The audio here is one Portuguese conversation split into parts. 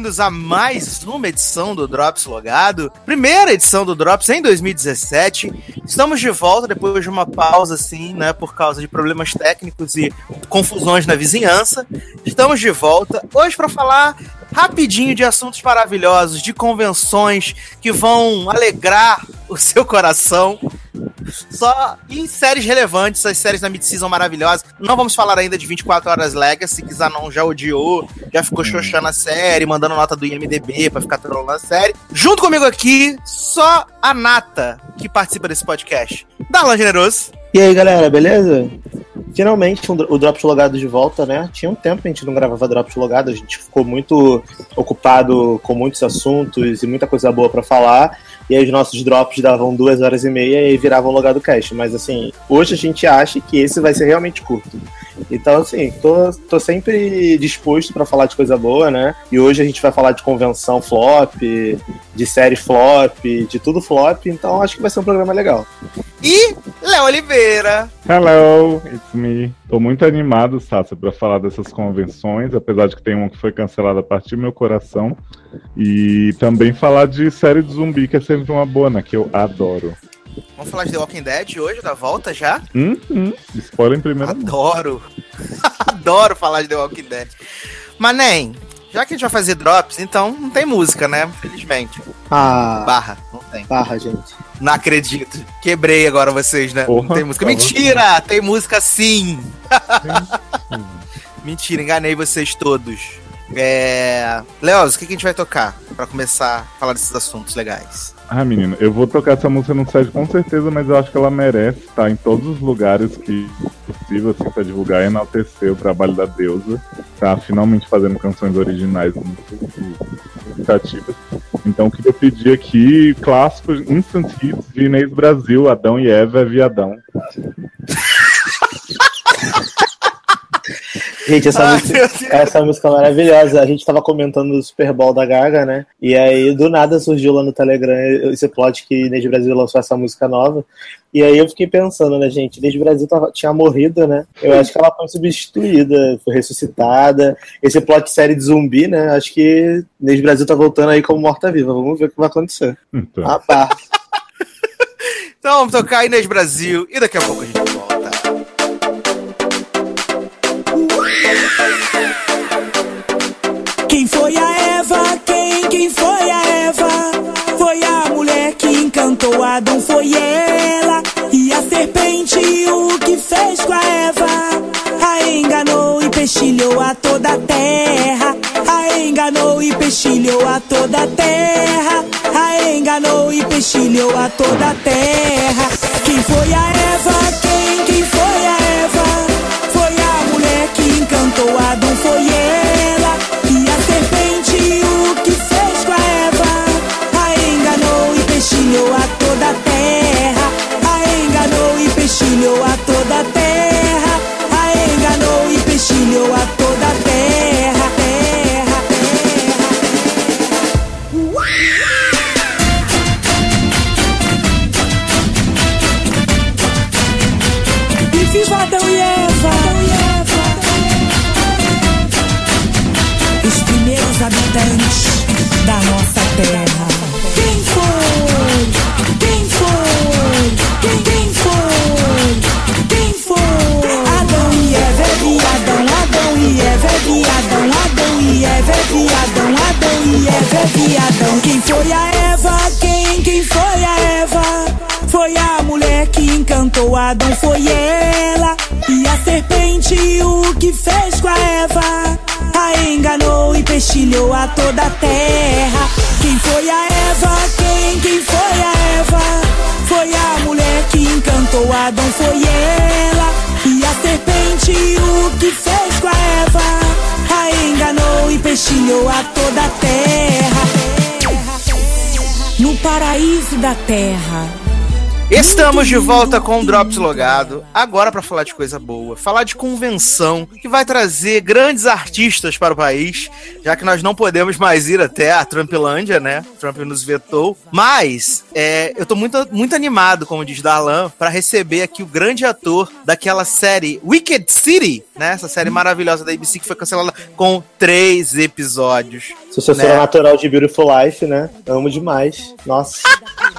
bem-vindos a mais uma edição do Drops Logado. Primeira edição do Drops em 2017. Estamos de volta depois de uma pausa, assim, né? Por causa de problemas técnicos e confusões na vizinhança. Estamos de volta hoje para falar rapidinho de assuntos maravilhosos, de convenções que vão alegrar o seu coração. Só em séries relevantes, as séries da mid-season maravilhosas. Não vamos falar ainda de 24 Horas Legacy, que Zanon já odiou, já ficou hum. xoxando a série, mandando nota do IMDB pra ficar trolando a série. Junto comigo aqui, só a Nata, que participa desse podcast. Darlan Generoso. E aí, galera, beleza? Finalmente o Drops Logado de volta, né? Tinha um tempo que a gente não gravava Drops Logado, a gente ficou muito ocupado com muitos assuntos e muita coisa boa para falar. E aí os nossos drops davam duas horas e meia e viravam logado cast. Mas assim, hoje a gente acha que esse vai ser realmente curto. Então, assim, tô, tô sempre disposto para falar de coisa boa, né? E hoje a gente vai falar de convenção flop, de série flop, de tudo flop. Então acho que vai ser um programa legal. E Léo Oliveira. Hello, it's me. Tô muito animado, Sasha, para falar dessas convenções, apesar de que tem uma que foi cancelada a partir do meu coração. E também falar de série de zumbi, que é sempre uma boa, né? Que eu adoro. Vamos falar de The Walking Dead hoje, da volta já? Hum, hum. Spoiler em primeira Adoro. Adoro falar de The Walking Dead. Mas nem, já que a gente vai fazer drops, então não tem música, né? Infelizmente. Ah. Barra, não tem. Barra, gente. Não acredito. Quebrei agora vocês, né? Porra, não tem música. Mentira! Tem música sim! Mentira, enganei vocês todos. É... Leoz, o que a gente vai tocar para começar a falar desses assuntos legais? Ah, menino, eu vou tocar essa música no site com certeza, mas eu acho que ela merece estar em todos os lugares que possível, assim, pra divulgar e enaltecer o trabalho da deusa. Tá finalmente fazendo canções originais muito significativas. Então, eu pedir aqui clássicos Instant Hits de Inês Brasil, Adão e Eva é Viadão. Gente, essa, Ai, música, essa música é maravilhosa. A gente tava comentando do Super Bowl da Gaga, né? E aí, do nada, surgiu lá no Telegram esse plot que Inês Brasil lançou essa música nova. E aí eu fiquei pensando, né, gente? Inês Brasil tava, tinha morrido, né? Eu acho que ela foi substituída, foi ressuscitada. Esse plot série de zumbi, né? Acho que Inês Brasil tá voltando aí como morta-viva. Vamos ver o que vai acontecer. Então. Ah, pá. então vamos tocar Inês Brasil e daqui a pouco a gente volta. Encantou Adão, foi ela. E a serpente, o que fez com a Eva? A enganou e peixilhou a toda a terra. A enganou e peixilhou a toda a terra. A enganou e peixilhou a toda a terra. Quem foi a Eva? Quem? Quem foi Adão, foi ela. E a serpente, o que fez com a Eva? A enganou e peixilhou a toda a terra. Quem foi a Eva? Quem? Quem foi a Eva? Foi a mulher que encantou Adão, foi ela. E a serpente, o que fez com a Eva? empesteou a toda a terra. No paraíso da terra. Estamos de volta com o Drops Logado, agora para falar de coisa boa, falar de convenção que vai trazer grandes artistas para o país, já que nós não podemos mais ir até a Trumpilândia, né? Trump nos vetou. Mas é, eu tô muito, muito animado, como diz Darlan, para receber aqui o grande ator daquela série Wicked City, né? Essa série maravilhosa da ABC que foi cancelada com três episódios. Sucessora né? natural de Beautiful Life, né? Amo demais. Nossa.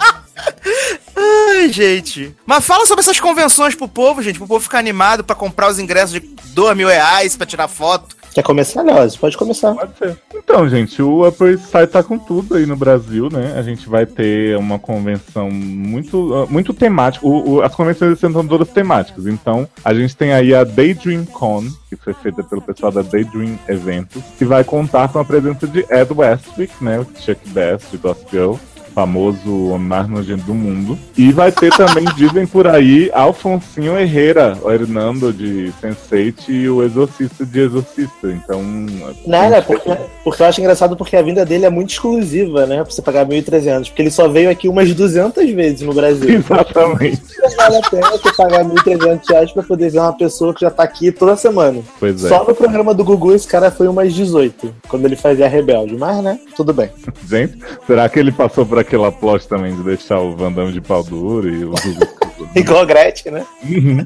Ai, gente. Mas fala sobre essas convenções pro povo, gente, pro povo ficar animado pra comprar os ingressos de 2 mil reais pra tirar foto. Quer começar, Leoz? Pode começar. Pode ser. Então, gente, o Upper East Side tá com tudo aí no Brasil, né? A gente vai ter uma convenção muito, muito temática. O, o, as convenções são todas temáticas. Então, a gente tem aí a Daydream Con, que foi feita pelo pessoal da Daydream Eventos, que vai contar com a presença de Ed Westwick, né? O Chuck Bass, de Gossip Girl famoso nojento do mundo. E vai ter também, dizem por aí, Alfonsinho Herrera, o Hernando de Sense8 e o Exorcista de Exorcista. Então. Nada, porque, porque eu acho engraçado porque a vinda dele é muito exclusiva, né? Pra você pagar 1.300. Porque ele só veio aqui umas 200 vezes no Brasil. Exatamente. Não vale a pena você pagar 1.300 reais pra poder ver uma pessoa que já tá aqui toda semana. Pois é. Só no programa do Gugu esse cara foi umas 18, quando ele fazia Rebelde. Mas, né? Tudo bem. Gente, será que ele passou por aquela plot também de deixar o Vandam de pau duro e o Igual a Gretchen, né? Uhum.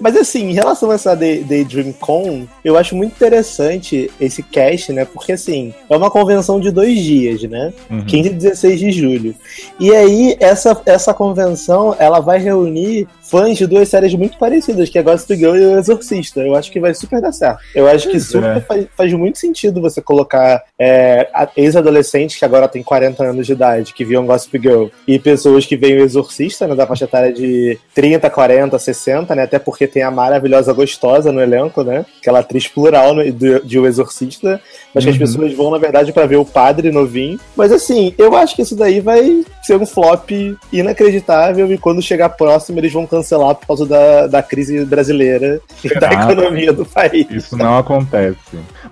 Mas assim, em relação a essa Day- Daydream Con, eu acho muito interessante esse cast, né? Porque assim, é uma convenção de dois dias, né? Uhum. 15 e 16 de julho. E aí, essa, essa convenção, ela vai reunir fãs de duas séries muito parecidas, que é Gossip Girl e o Exorcista. Eu acho que vai super dar certo. Eu acho que super é. faz, faz muito sentido você colocar é, ex-adolescentes que agora têm 40 anos de idade, que viam Gossip Girl, e pessoas que veem o Exorcista, né, da faixa etária de 30, 40, 60, né, até porque tem a maravilhosa Gostosa no elenco, né, aquela atriz plural no- de, de O Exorcista, mas que as Uhum. pessoas vão, na verdade, pra ver o padre novinho. Mas assim, eu acho que isso daí vai ser um flop inacreditável e quando chegar próximo eles vão cancelar por causa da, da crise brasileira e da economia do país. Isso não acontece.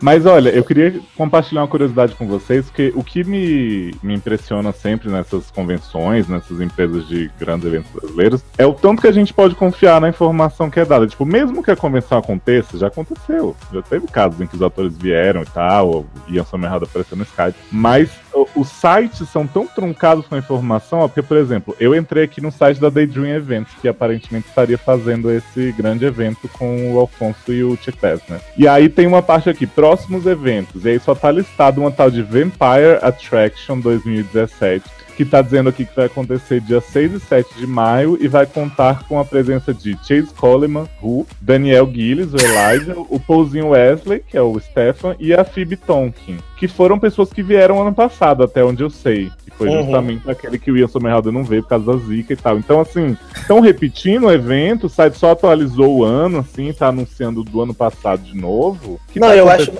Mas olha, eu queria compartilhar uma curiosidade com vocês, porque o que me, me impressiona sempre nessas convenções, nessas empresas de grandes eventos brasileiros, é o tanto que a gente pode confiar na informação que é dada. Tipo, mesmo que a convenção aconteça, já aconteceu. Já teve casos em que os atores vieram e tal, ou Ian Somerhalder apareceu no Skype. Mas os sites são tão truncados com a informação, ó, porque, por exemplo, eu entrei aqui no site da Daydream Events, que aparentemente estaria fazendo esse grande evento com o Alfonso e o Bass, né? E aí tem uma parte aqui, próximos eventos, e aí só tá listado uma tal de Vampire Attraction 2017, que tá dizendo aqui que vai acontecer dia 6 e 7 de maio e vai contar com a presença de Chase Coleman, Who, Daniel Gillis, o Elijah, o Paulzinho Wesley, que é o Stefan, e a Phoebe Tonkin, que foram pessoas que vieram ano passado, até onde eu sei. Que foi Uhum. justamente aquele que o Ian Somerhalder não veio por causa da zica e tal. Então, assim, estão repetindo o evento, o site só atualizou o ano, assim, tá anunciando do ano passado de novo. Que Não, tá eu acho-?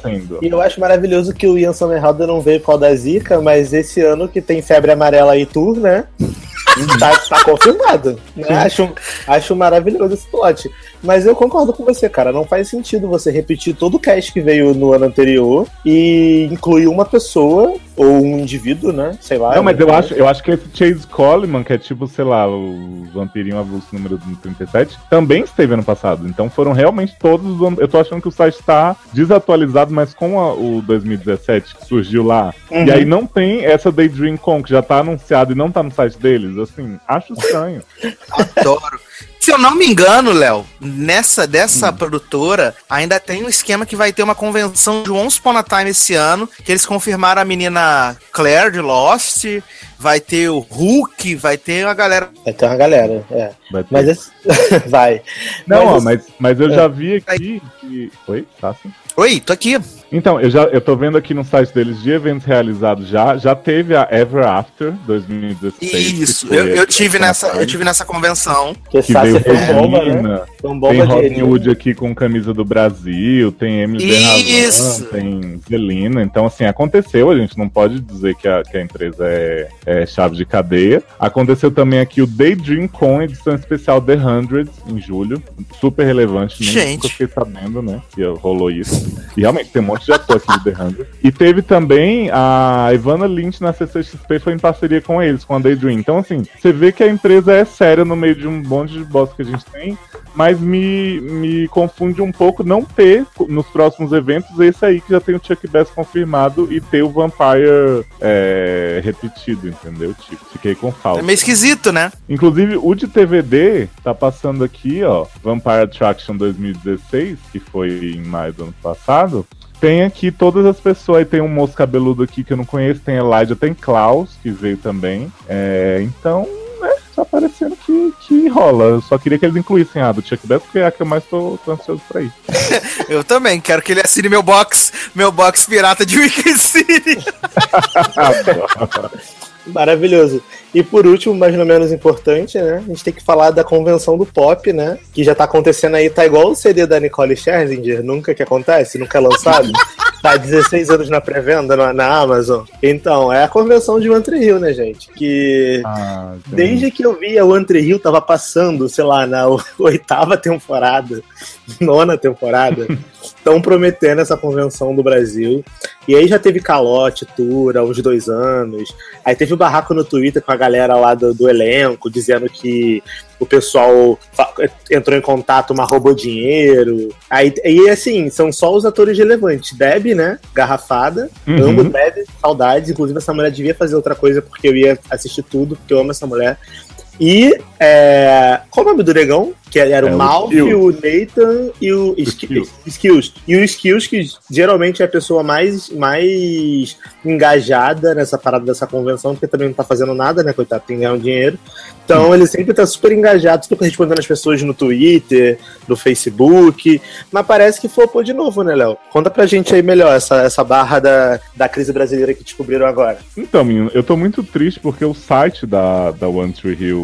E eu acho maravilhoso que o Ian Somerhalder não veio por causa da zica, mas esse ano que tem febre amarela aí tour, né? Tá, tá confirmado. Né? Acho, acho maravilhoso esse plot. Mas eu concordo com você, cara. Não faz sentido você repetir todo o cast que veio no ano anterior e incluir uma pessoa ou um indivíduo, né? Sei lá. Não, mas eu né? acho, eu acho que esse Chase Coleman, que é tipo, sei lá, o vampirinho avulso número 37, também esteve ano passado. Então foram realmente todos os anos. Eu tô achando que o site tá desatualizado, mas com a- o 2017 que surgiu lá. Uhum. E aí não tem essa Daydream Con que já tá anunciado e não tá no site deles. Assim, acho estranho. Adoro. Se eu não me engano, Léo, nessa dessa Hum. produtora ainda tem um esquema que vai ter uma convenção de Once Upon a Time esse ano, que eles confirmaram a menina Claire de Lost, vai ter o Hulk, vai ter uma galera. Vai ter uma galera, é. Vai Mas esse... vai. Não, ó, esse- mas, mas eu É. já vi aqui que. Oi, tá assim? Oi, tô aqui. Então, eu já eu tô vendo aqui no site deles de eventos realizados já, já teve a Ever After 2016. que Isso, eu, eu tive nessa, eu tive nessa convenção. Que Sácia veio foi bomba, né? Regina, tem Robin Hood aqui com camisa do Brasil, tem Emily Isso. Bernazan, tem Zelina. Então, assim, aconteceu, a gente não pode dizer que a, que a empresa é, é chave de cadeia. Aconteceu também aqui o Daydream Con, edição especial The Hundreds, em julho. Super relevante, nem Gente. nunca fiquei sabendo, né? Que rolou isso. E realmente tem um monte de ator aqui Hundreds. E teve também a Ivana Lynch na CCXP, foi em parceria com eles, com a Daydream. Então, assim, você vê que a empresa é séria no meio de um monte de bosta que a gente tem, mas me, me confunde um pouco não ter nos próximos eventos esse aí que já tem o Chuck Bass confirmado e ter o Vampire é, repetido, entendeu? Tipo, fiquei com É falta. meio esquisito, né? Inclusive, o de TVD tá passando aqui, ó, Vampire Attraction 2016, que foi em maio do ano passado. Tem aqui todas as pessoas, aí tem um moço cabeludo aqui que eu não conheço, tem Elijah, tem Klaus, que veio também. É, então, né, tá parecendo que, que rola. Eu só queria que eles incluíssem a do Chuck Bass, porque é a que eu mais tô, tô ansioso pra ir. Eu também, quero que ele assine meu box, meu box pirata de Wicked City. Maravilhoso. E por último, mas não menos importante, né? A gente tem que falar da convenção do pop, né? Que já tá acontecendo aí, tá igual o CD da Nicole Scherzinger, nunca que acontece, nunca é lançado. tá há 16 anos na pré-venda na, na Amazon. Então, é a convenção de One Tree Hill, né, gente? Que Ah, desde que eu vi a One Tree Hill tava passando, sei lá, na oitava temporada, nona temporada, estão prometendo essa convenção do Brasil. E aí já teve calote, tour, há uns dois anos. Aí teve o barraco no Twitter com a galera lá do, do elenco, dizendo que o pessoal entrou em contato, mas roubou dinheiro. Aí, e assim, são só os atores relevantes. Deb, né? Garrafada. Uhum. Amo Deb, saudades. Inclusive, essa mulher devia fazer outra coisa, porque eu ia assistir tudo, porque eu amo essa mulher. E é, qual o nome do negão? Que era É o o Malfi, Skills. o Nathan e o Sk- Skills. Skills. E o Skills, que geralmente é a pessoa mais, mais engajada nessa parada dessa convenção, porque também não tá fazendo nada, né? Coitado, tem que ganhar um dinheiro. Então ele sempre tá super engajado, super respondendo as pessoas no Twitter, no Facebook. Mas parece que flopou de novo, né, Léo? Conta pra gente aí melhor essa, essa barra da, da crise brasileira que descobriram agora. Então, menino, eu tô muito triste porque o site da, da One Tree Hill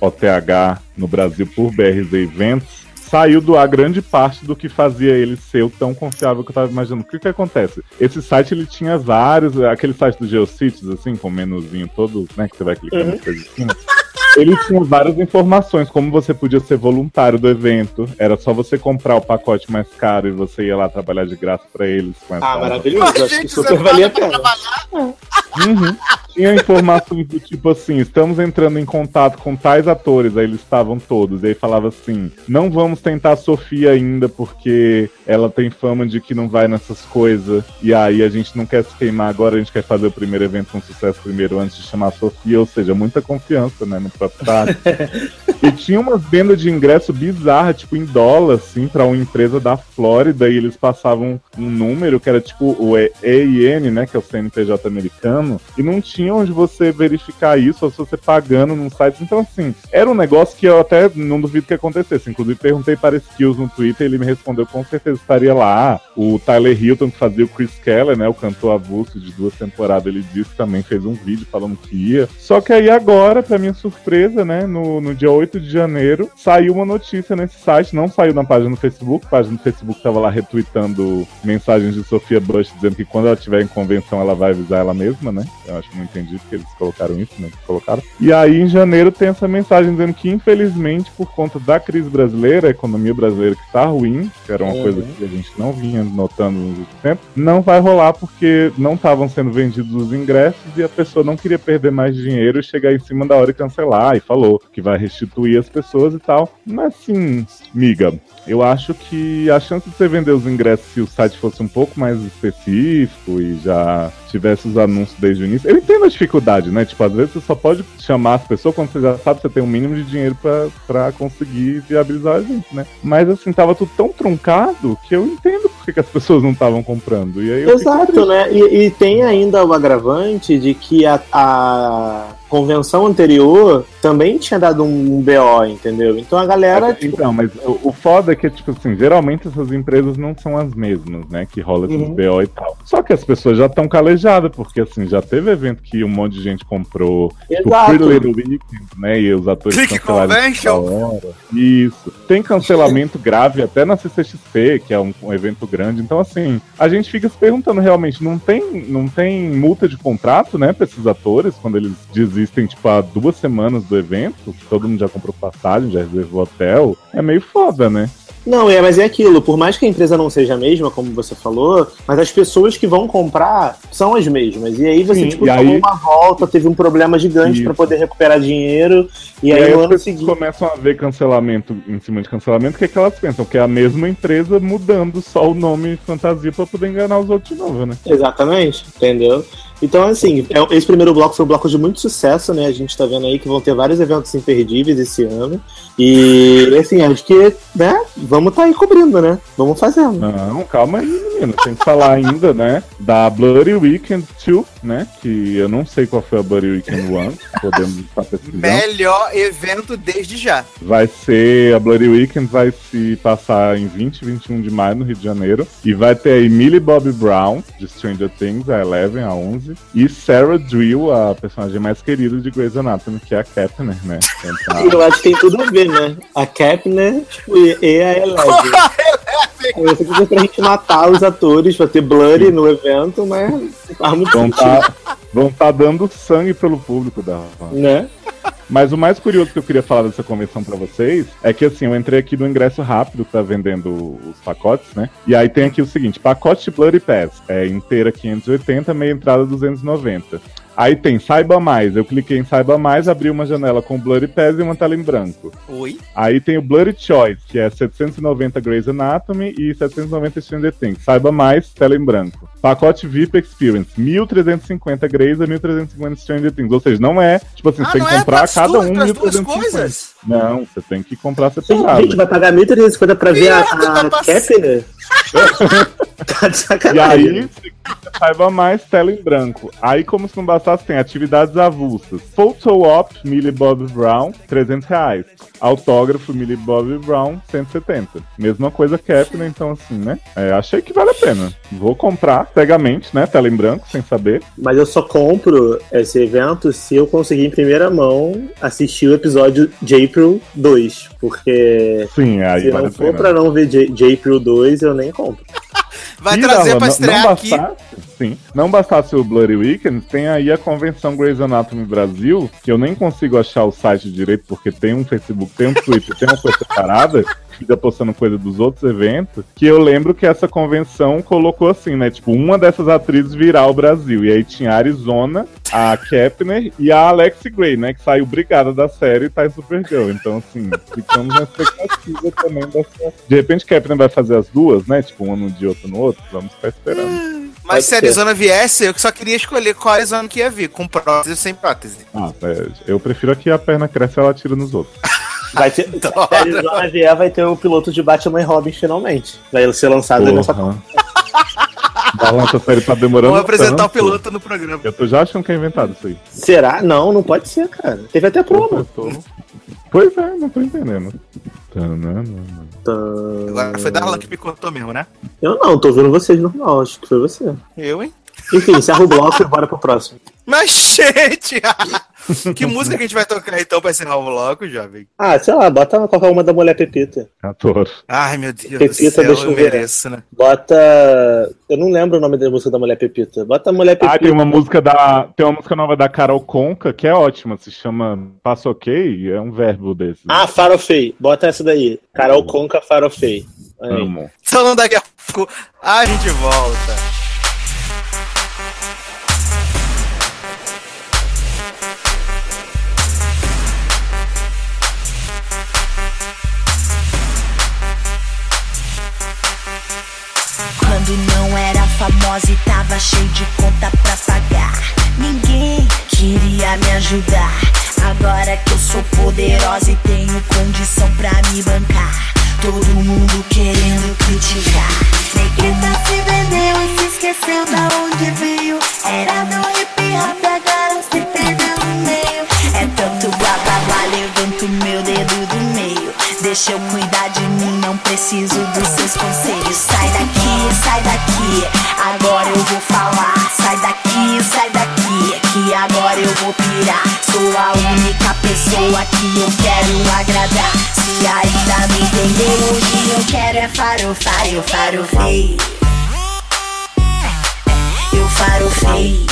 OTH no Brasil por BRZ Eventos saiu do ar grande parte do que fazia ele ser o tão confiável que eu tava imaginando. O que que acontece? Esse site ele tinha vários, aquele site do GeoCities, assim, com o menuzinho todo, né, que você vai clicando Uhum. nas coisas assim. Ele tinha várias informações, como você podia ser voluntário do evento. Era só você comprar o pacote mais caro e você ia lá trabalhar de graça pra eles. Ah, maravilhoso. Acho que Gente, super você valia a pena. Uhum. Tinha informações do tipo assim, estamos entrando em contato com tais atores, aí eles estavam todos, e aí falava assim, não vamos tentar a Sofia ainda, porque ela tem fama de que não vai nessas coisas, e aí a gente não quer se queimar agora, a gente quer fazer o primeiro evento com sucesso primeiro antes de chamar a Sofia, ou seja, muita confiança, né, no próprio. E tinha umas vendas de ingresso bizarras, tipo, em dólar, assim, pra uma empresa da Flórida, e eles passavam um número que era tipo o EIN, né, que é o CNPJ americano, e não tinha onde você verificar isso, ou se você pagando num site. Então, assim, era um negócio que eu até não duvido que acontecesse. Inclusive, perguntei para Skills no Twitter, ele me respondeu com certeza estaria lá. O Tyler Hilton, que fazia o Chris Keller, né, o cantor avulso de duas temporadas, ele disse que também fez um vídeo falando que ia. Só que aí agora, pra minha surpresa, né, no, no dia 8 de janeiro, saiu uma notícia nesse site, não saiu na página do Facebook, a página do Facebook tava lá retweetando mensagens de Sofia Bush dizendo que quando ela tiver em convenção ela vai avisar ela mesma, né? Eu acho que não entendi porque eles colocaram isso, né? Colocaram. E aí em janeiro tem essa mensagem dizendo que infelizmente por conta da crise brasileira, a economia brasileira que tá ruim, que era uma Uhum. coisa que a gente não vinha notando nos últimos tempos, não vai rolar porque não estavam sendo vendidos os ingressos e a pessoa não queria perder mais dinheiro e chegar em cima da hora e cancelar e falou que vai restituir as pessoas e tal. Mas assim, miga, eu acho que a chance de você vender os ingressos se o site fosse um pouco mais específico e já tivesse os anúncios desde o início. Eu entendo a dificuldade, né? Tipo, às vezes você só pode chamar as pessoas quando você já sabe que você tem um mínimo de dinheiro pra, pra conseguir viabilizar a gente, né? Mas assim, tava tudo tão truncado que eu entendo por que, as pessoas não estavam comprando. E aí Exato, né? E, e tem ainda o agravante de que a, a, convenção anterior também tinha dado um BO, entendeu? Então a galera. Tipo... Então, mas o, o foda é que, tipo assim, geralmente essas empresas não são as mesmas, né? Que rola esses uhum. BO e tal. Só que as pessoas já estão calejadas, porque assim, já teve evento que um monte de gente comprou. Tipo, Exato. Tipo, Little Weekend, né? E os atores Click cancelaram. Isso. Tem cancelamento grave até na CCXP, que é um, um evento grande. Então, assim, a gente fica se perguntando realmente, não tem, não tem multa de contrato, né, pra esses atores, quando eles desistem, tipo, há duas semanas do evento, todo mundo já comprou passagem, já reservou hotel. É meio foda, né? Não, é, mas é aquilo, por mais que a empresa não seja a mesma, como você falou, mas as pessoas que vão comprar são as mesmas. E aí você, Sim, tipo, tomou aí... uma volta, teve um problema gigante para poder recuperar dinheiro, e, e aí, aí no ano seguinte. começam a ver cancelamento em cima de cancelamento, que é que elas pensam? Que é a mesma empresa mudando só o nome fantasia para poder enganar os outros de novo, né? Exatamente, entendeu? Então, assim, é, esse primeiro bloco foi um bloco de muito sucesso, né? A gente tá vendo aí que vão ter vários eventos imperdíveis esse ano. E, assim, acho que, né, vamos tá aí cobrindo, né? Vamos fazendo. Não, calma aí, menino. Tem que falar ainda, né, da Bloody Weekend 2, né? Que eu não sei qual foi a Bloody Weekend 1. Podemos estar pesquisando. Melhor evento desde já. Vai ser, a Bloody Weekend vai se passar em 20 e 21 de maio no Rio de Janeiro. E vai ter aí Millie Bobby Brown, de Stranger Things, a Eleven, a 11 e Sarah Drill, a personagem mais querida de Grey's Anatomy, que é a Kepner, né? Então, Eu acho que tem tudo a ver, né? A Kepner tipo, e a Eleven. Isso aqui é pra gente matar os atores, pra ter blurry no evento, mas faz muito vão tá, vão tá dando sangue pelo público da Né? Mas o mais curioso que eu queria falar dessa convenção para vocês é que assim, eu entrei aqui no ingresso rápido que tá vendendo os pacotes, né? E aí tem aqui o seguinte: pacote Bloody Pass, é inteira 580, meia entrada 290. Aí tem Saiba Mais. Eu cliquei em Saiba Mais, abri uma janela com Blurry Pass e uma tela em branco. Oi? Aí tem o Blurry Choice, que é 790 Grey's Anatomy e 790 Stranger Things. Saiba Mais, tela em branco. Pacote VIP Experience, 1350 Grey's e 1350 Stranger Things. Ou seja, não é, tipo assim, ah, você tem que é comprar é cada um 1350. Não, você tem que comprar separado. Gente, vai pagar 1350 pra ver a, a Kepner? tá de sacanagem. E aí, saiba mais, tela em branco. Aí, como se não bastasse, tem atividades avulsas. Photo Op, Millie Bob Brown, 300 reais. Autógrafo, Millie Bob Brown, 170. Mesma coisa Kepner, então assim, né? É, achei que vale a pena. Vou comprar cegamente, né? Tela em branco, sem saber. Mas eu só compro esse evento se eu conseguir em primeira mão assistir o episódio de April 2. Porque Sim, aí se vale não for pra não ver J April 2, eu nem compro. Vai trazer pra estrear não aqui. Sim. Não bastasse o Bloody Weekend, tem aí a convenção Grey's Anatomy Brasil, que eu nem consigo achar o site direito, porque tem um Facebook, tem um Twitter, tem uma coisa separada, fica postando coisa dos outros eventos, que eu lembro que essa convenção colocou assim, né? Tipo, uma dessas atrizes virar o Brasil. E aí tinha a Arizona, a Kepner e a Alex Gray, né? Que saiu brigada da série e tá em Supergirl. Então, assim, ficamos na expectativa também dessa. De repente, Kepner vai fazer as duas, né? Tipo, uma no dia, outra no outro. Vamos ficar esperando. Mas se a Arizona viesse, eu só queria escolher qual Arizona que ia vir, com prótese ou sem prótese. Ah, é, eu prefiro que a perna cresce e ela tira nos outros. Vai ter, vier, vai ter o piloto de Batman e Robin finalmente. Vai ser lançado Porra. nessa Balança série tá demorando. Vamos apresentar tanto. o piloto no programa. Eu tô já achando que é inventado isso aí. Será? Não, não pode ser, cara. Teve até promo. Pois é, não tô entendendo. Agora foi Darlan que picotou mesmo, né? Eu não, tô vendo vocês normal, acho que foi você. Eu, hein? Enfim, encerra o bloco e bora pro próximo. Mas, gente! Que música que a gente vai tocar então pra encerrar o bloco, jovem? Ah, sei lá, bota qualquer uma da mulher Pepita. Adoro. Ai, meu Deus Pepita, do céu, eu, eu mereço, né? Bota. Eu não lembro o nome da música da mulher Pepita. Bota a mulher Pepita. Ah, tem uma música da. Tem uma música nova da Carol Conca que é ótima, se chama Passo Ok, é um verbo desse. Ah, Farofei. Bota essa daí. Carol Conca Farofei. Amo. Então daqui a pouco a gente volta. E tava cheio de conta pra pagar. Ninguém queria me ajudar. Agora que eu sou poderosa e tenho condição pra me bancar. Todo mundo querendo criticar. Negrita tá se vendeu e se esqueceu da onde veio. Era meu hip hop, agora se perdeu no meio. É tanto blá blá blá, levanto meu dedo do meio. Deixa eu cuidar de mim seus conselhos. Sai daqui, sai daqui. Agora eu vou falar. Sai daqui, sai daqui. Que agora eu vou pirar. Sou a única pessoa que eu quero agradar. Se ainda não entendeu, hoje eu quero é farofar, eu farofei. Eu farofei.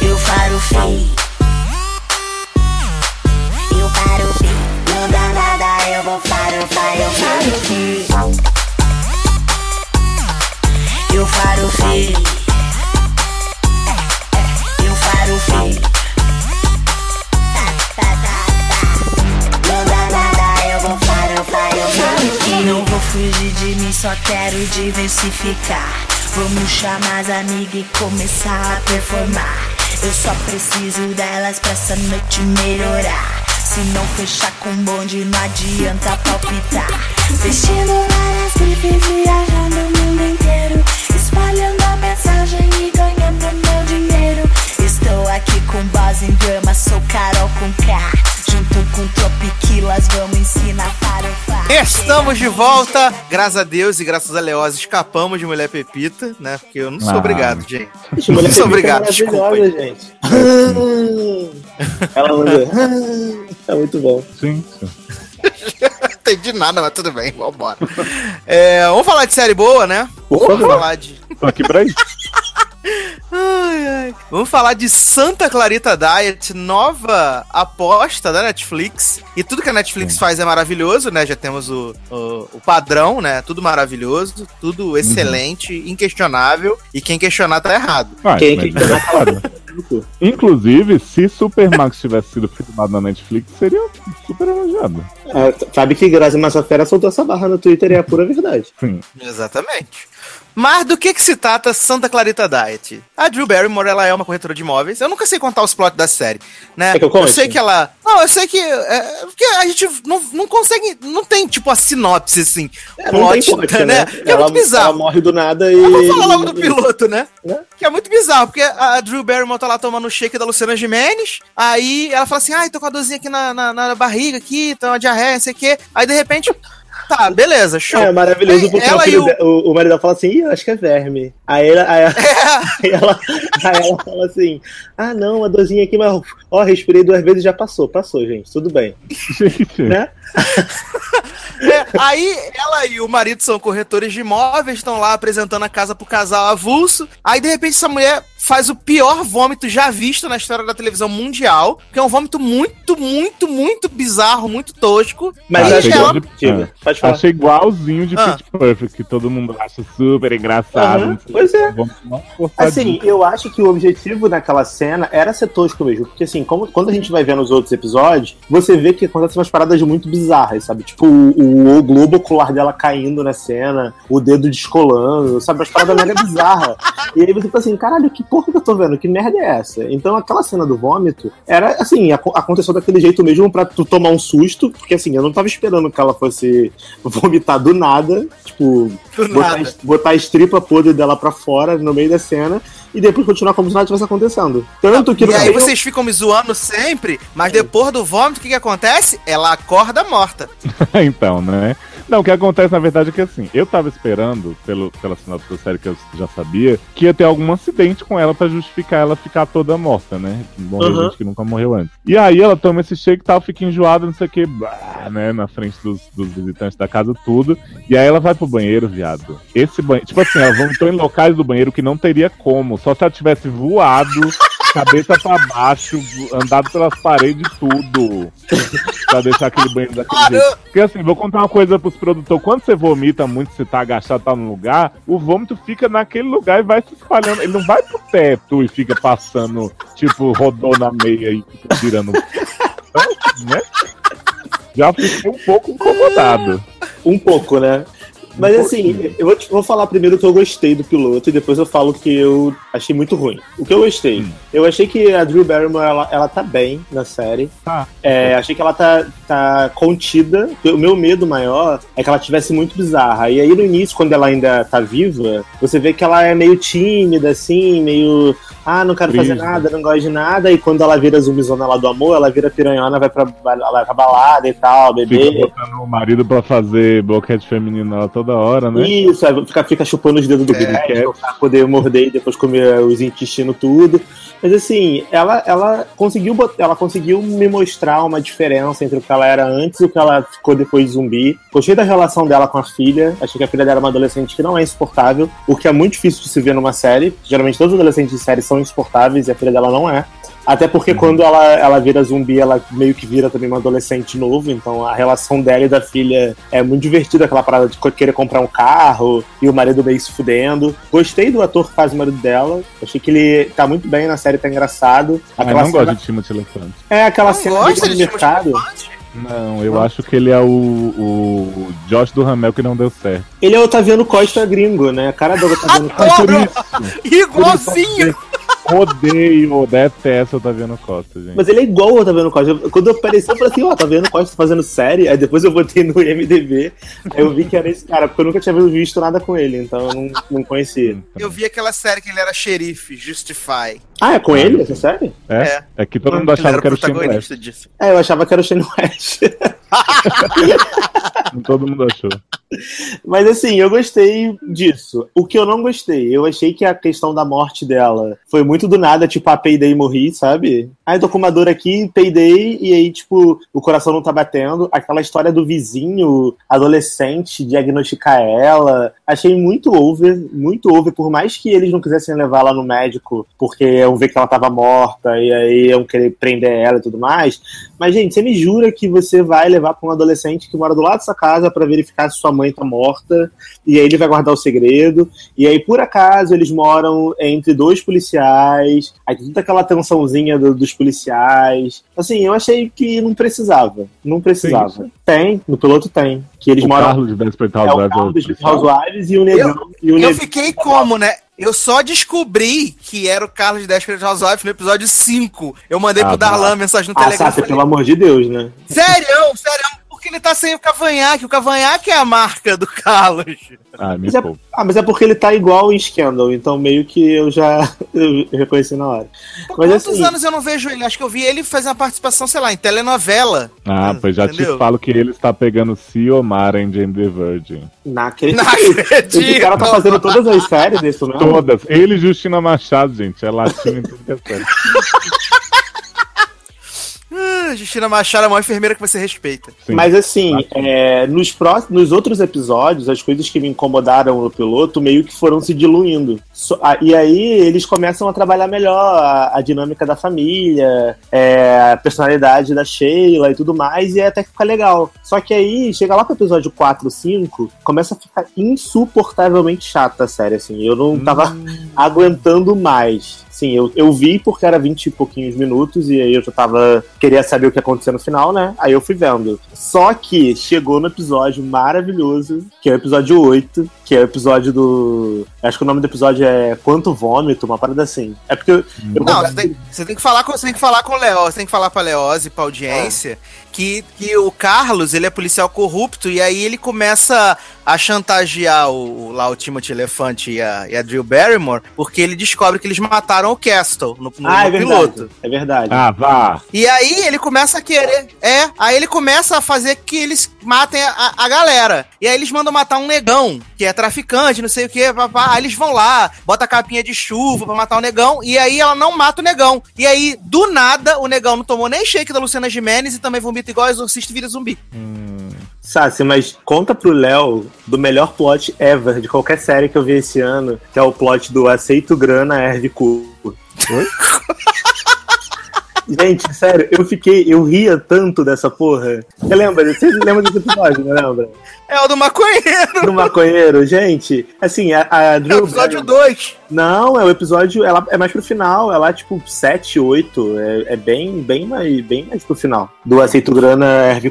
Eu farofei. Eu farofei. Não dá nada, eu vou eu. Eu. Tá, tá, tá. Não dá nada, eu vou. Não vou fugir de mim, só quero diversificar. Vamos chamar as amigas e começar a performar. Eu só preciso delas pra essa noite melhorar. Se não fechar com bonde, não adianta palpitar. Vestindo várias grifes, viajando o mundo inteiro. Espalhando a mensagem e ganhando meu dinheiro. Estou aqui com base em drama, sou Carol com K. Com Tropiquilas, vamos ensinar para o far. Estamos de volta, graças a Deus e graças a Leosa, escapamos de Mulher Pepita, né? Porque eu não sou Ah. obrigado, gente. Mulher Muito Pepita obrigado, é maravilhosa, gente. Ela manda. É muito bom. Gente, Não entendi nada, mas tudo bem, vambora. É, vamos falar de série boa, né? Por Vamos favor. falar de. tô aqui pra isso. Ai, ai. Vamos falar de Santa Clarita Diet, nova aposta da Netflix. E tudo que a Netflix faz é maravilhoso, né? Já temos o, o, o padrão, né? Tudo maravilhoso, tudo excelente, inquestionável. E quem questionar tá errado. Vai, Quem mas que- é claro. Inclusive, se Supermax tivesse sido filmado na Netflix, seria super elogiado. É, sabe que Grazi Massafera soltou essa barra no Twitter e é a pura verdade. Sim. Exatamente. Mas do que que se trata Santa Clarita Diet? A Drew Barrymore, ela é uma corretora de imóveis. Eu nunca sei contar os plots da série, né? Quer que eu conte? sei que ela... Não, eu sei que... É, porque a gente não, não consegue... Não tem, tipo, a sinopse, assim. É, tem plot, né? Que é ela, muito bizarro. ela morre do nada e. Eu vou falar logo do piloto, né? Né? Que é muito bizarro, porque a Drew Barrymore tá lá tomando o shake da Luciana Gimenez, aí ela fala assim, ai, tô com a dorzinha aqui na, na, na barriga, aqui, tô uma diarreia, não sei o quê. Aí, de repente, tá, beleza, show. É maravilhoso porque ela o, e filho o- de- o, o marido dela fala assim, Ih, eu acho que é verme. Aí ela, aí, aí ela, aí ela fala assim, ah não, a dorzinha aqui, mas ó, respirei duas vezes e já passou, passou, gente, tudo bem. Gente, Né? É, aí ela e o marido são corretores de imóveis, estão lá apresentando a casa pro casal avulso. Aí de repente essa mulher faz o pior vômito já visto na história da televisão mundial, que é um vômito muito, muito, muito bizarro, muito tosco. Mas Ah, acho que de- Diga, pode falar. achei igualzinho de Ah. Pitch Perfect, que todo mundo acha super engraçado. Sei pois o é. Vamos. Assim, eu acho que o objetivo daquela cena era ser tosco mesmo. Porque, assim, como, quando a gente vai vendo os outros episódios, você vê que acontecem umas paradas muito bizarras, sabe? Tipo, o, o globo ocular dela caindo na cena, o dedo descolando, sabe? Umas paradas mega bizarras. E aí você fica assim, caralho, que porra que eu tô vendo? Que merda é essa? Então, aquela cena do vômito era, assim, aco- aconteceu daquele jeito mesmo pra tu tomar um susto, porque, assim, eu não tava esperando que ela fosse vomitar do nada, tipo, Do botar, nada. botar a estripa podre dela pra fora no meio da cena e depois continuar como se nada tivesse acontecendo. Tanto que E aí meio- vocês ficam me zoando sempre, mas depois do vômito, o que, que acontece? Ela acorda morta. então, né? Não, o que acontece na verdade é que assim, eu tava esperando, pelo, pela sinopse da série que eu já sabia, que ia ter algum acidente com ela pra justificar ela ficar toda morta, né? Morreu Uhum. gente que nunca morreu antes. E aí ela toma esse shake e tal, fica enjoada, não sei o que, né? Na frente dos, dos visitantes da casa, tudo. E aí ela vai pro banheiro, viado. Esse banheiro, tipo assim, ela vomitou em locais do banheiro que não teria como, só se ela tivesse voado. Cabeça pra baixo, andado pelas paredes e tudo. pra deixar aquele banheiro daquele jeito. Porque assim, vou contar uma coisa pros produtores. Quando você vomita muito, você tá agachado, tá no lugar, o vômito fica naquele lugar e vai se espalhando. Ele não vai pro teto e fica passando, tipo, rodou na meia e tirando. Então, né? Já fiquei um pouco incomodado. um pouco, né? Mas assim, eu vou, te- vou falar primeiro que eu gostei do piloto e depois eu falo que eu achei muito ruim. O que eu gostei? Hum. Eu achei que a Drew Barrymore, ela, ela tá bem na série. Tá. É, achei que ela tá, tá contida. O meu medo maior é que ela tivesse muito bizarra. E aí no início, quando ela ainda tá viva, você vê que ela é meio tímida, assim, meio ah, não quero fazer nada, não gosto de nada, e quando ela vira zumbizona lá do amor, ela vira piranhona, vai pra, vai pra balada e tal, Fica bebê. botando o marido pra fazer boquete feminino ela toda hora, né? Isso, fica, fica chupando os dedos do É. Big pra poder morder e depois comer os intestinos tudo. Mas assim, ela, ela, conseguiu ela conseguiu me mostrar uma diferença entre o que ela era antes e o que ela ficou depois de zumbi. Gostei da relação dela com a filha. Achei que a filha dela é uma adolescente que não é insuportável, o que é muito difícil de se ver numa série. Geralmente todos os adolescentes de série são insuportáveis e a filha dela não é. Até porque quando ela, ela vira zumbi, ela meio que vira também um adolescente novo, então a relação dela e da filha é muito divertida, aquela parada de querer comprar um carro e o marido meio se fudendo. Gostei do ator que faz o marido dela, achei que ele tá muito bem na série, tá engraçado. Mas Aquela não cena, gosto de Timothy Elefante. É aquela Não cena gosta de mercado. Não, eu acho que ele é o, o Josh do Ramel que não deu certo. Ele é o Otaviano Costa gringo, né? A cara do Otaviano Costa. Adoro! Igualzinho! Odeio, detesto o Taviano Costa, gente. Mas ele é igual ao Otaviano Costa. Quando eu apareci, eu falei assim, ó, Otaviano Costa fazendo série. Aí depois eu botei no IMDB. Aí eu vi que era esse cara, porque eu nunca tinha visto nada com ele, então eu não, não conhecia. Eu vi aquela série que ele era xerife, Justify. Ah, é com ele essa série? É? É que todo mundo achava era que era o o Shane West. É, eu achava que era o Shane West. Todo mundo achou. Mas assim, eu gostei disso. O que eu não gostei, eu achei que a questão da morte dela foi muito do nada, tipo, a peidei e morri, sabe? Aí tô com uma dor aqui, peidei, e aí, tipo, o coração não tá batendo. Aquela história do vizinho adolescente diagnosticar ela, achei muito over, muito over, por mais que eles não quisessem levar ela no médico, porque iam ver que ela tava morta, e aí iam querer prender ela e tudo mais. Mas, gente, você me jura que você vai levar pra um adolescente que mora do lado da sua casa pra verificar se sua mãe tá morta, e aí ele vai guardar o segredo, e aí, por acaso, eles moram entre dois policiais, aí tem toda aquela tensãozinha do- dos policiais. Assim, eu achei que não precisava. Não precisava. Tem, no piloto tem. Que eles o moram. Carlos de Desperate É o dos policial. Housewives e o negão. e o Eu negão. fiquei como, né? Eu só descobri que era o Carlos de Desperate Housewives no episódio 5. Eu mandei Ah, pro. Darlan mensagem no Ah, Telegram. Falei, pelo amor de Deus, né? Sério, sério, porque ele tá sem o cavanhaque. O cavanhaque é a marca do Carlos. Ah, me Mas é, ah, mas é porque ele tá igual em Scandal, então meio que eu já eu reconheci na hora. Mas quantos assim- anos eu não vejo ele? Acho que eu vi ele fazer uma participação, sei lá, em telenovela. Ah, pois já Entendeu? te falo que ele está pegando Ciomara em Jane the Virgin. Naquele... Não acredito. Esse cara tá fazendo todas as séries desse mesmo? Todas. Ele e Justina Machado, gente. É latino em tudo que é sério. Ah, Justina Machado é a maior enfermeira que você respeita. Sim. Mas assim, é, nos, pró- nos outros episódios, as coisas que me incomodaram no piloto meio que foram se diluindo. So- ah, e aí eles começam a trabalhar melhor a, a dinâmica da família, é, a personalidade da Sheila e tudo mais, e até que fica legal. Só que aí, chega lá pro episódio 4, 5, começa a ficar insuportavelmente chata a série, assim. Eu não tava aguentando mais. Sim, eu, eu vi porque era 20 e pouquinhos minutos e aí eu já tava. Queria saber o que ia acontecer no final, né? Aí eu fui vendo. Só que chegou no episódio maravilhoso, que é o episódio 8, que é o episódio do. Acho que o nome do episódio é Quanto Vômito, uma parada assim. É porque eu. eu Não, você tem, você tem que falar com você tem que falar com o Leoz, você tem que falar pra Leoz e pra audiência que, que o Carlos, ele é policial corrupto e aí ele começa a chantagear o, lá o Timothy Elefante e a, e a Drew Barrymore porque ele descobre que eles mataram o Castle no, no- ah, é no verdade. piloto. É verdade. Ah, vá. E aí ele começa a querer. É, aí ele começa a fazer que eles matem a, a galera. E aí eles mandam matar um negão, que é traficante, não sei o que, papá. Aí eles vão lá, bota a capinha de chuva pra matar o negão. E aí ela não mata o negão. E aí, do nada, o negão não tomou nem shake da Luciana Gimenez e também vomita igual exorcista e vira zumbi. Sassi, mas conta pro Léo do melhor plot ever de qualquer série que eu vi esse ano, que é o plot do Aceito Grana, Erve Cu. Gente, sério, eu fiquei, eu ria tanto dessa porra. Você lembra? Vocês lembram desse episódio, não lembra? É o do maconheiro. Do maconheiro, gente. Assim, a, a É o Drew episódio Barrymore- 2. Não, é o episódio, ela é mais pro final, é lá tipo 7, 8, é, é bem, bem mais, bem mais pro final do Aceito Grana Erve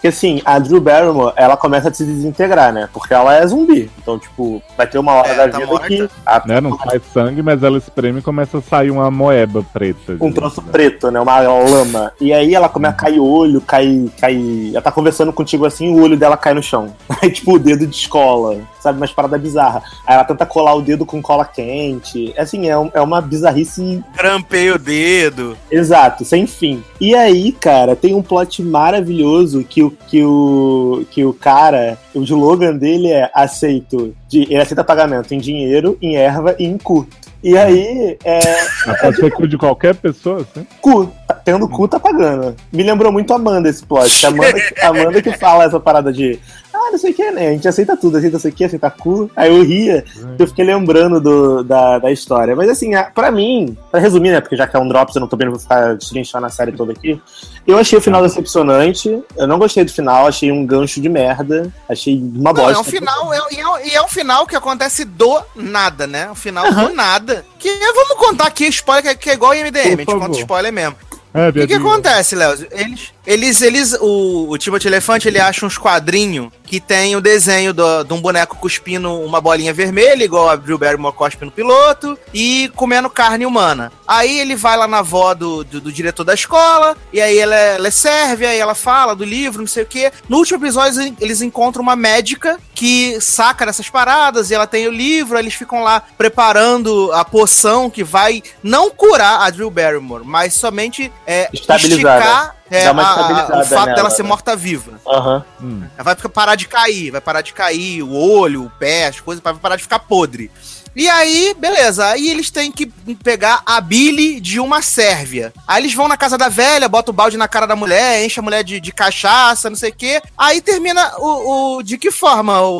Cu. que assim, a Drew Barrymore, ela começa a se desintegrar, né? Porque ela é zumbi. Então, tipo, vai ter uma hora É, da tá vida morta. que a- Né? Não sai sangue, mas ela espreme e começa a sair uma moeba preta. um troço né? preto, né? Uma lama. E aí ela começa a cair olho, cai, cai. Ela tá conversando contigo assim, o olho dela cai no chão. Aí, tipo, o dedo de escola, sabe? Umas paradas bizarras. Aí ela tenta colar o dedo com cola quente. Assim, é, um- é uma bizarrice Grampei o dedo. Exato, sem fim. E aí, cara, tem um plot maravilhoso que o que o que o cara, o slogan dele é aceito, de, ele aceita pagamento em dinheiro, em erva e em cu. E aí, é, Mas Pode ser cu de qualquer pessoa, assim? cu, tendo cu tá pagando. Me lembrou muito a Amanda esse plot. A Amanda, a Amanda que fala essa parada de ah, não sei o que, né? A gente aceita tudo, aceita isso aqui, aceita cu. Aí eu ria, eu fiquei lembrando do, da, da história. Mas assim, pra mim, pra resumir, né? Porque já que é um Drops, eu não tô bem, vou ficar destrinchando a série toda aqui. Eu achei o final decepcionante. Eu não gostei do final, achei um gancho de merda. Achei uma Não, bosta. é um final, é, e é, um- e é um final que acontece do nada, né? Um final do nada. Que vamos contar aqui spoiler, que é, que é igual IMDM, a gente conta spoiler mesmo. É, O que, que acontece, Léo? Eles, eles, eles, o, o Timothy Elefante, ele acha uns quadrinhos que tem o desenho do- de um boneco cuspindo uma bolinha vermelha, igual a Drew Barrymore cospe no piloto, e comendo carne humana. Aí ele vai lá na avó do, do, do diretor da escola, e aí ela, ela é serve, aí ela fala do livro, não sei o quê. No último episódio, eles- encontram uma médica que saca dessas paradas, e ela tem o livro, eles ficam lá preparando a poção que vai não curar a Drew Barrymore, mas somente é, Estabilizar, esticar é, Dá uma a- o fato nela, dela ser né? morta-viva. Aham. Hum. Ela vai parar de cair, vai parar de cair o olho, o pé, as coisas, vai parar de ficar podre. E aí, beleza, aí eles têm que pegar a Billy de uma Sérvia. Aí eles vão na casa da velha, botam o balde na cara da mulher, enche a mulher de, de cachaça, não sei o quê. Aí termina o, o- de que forma o,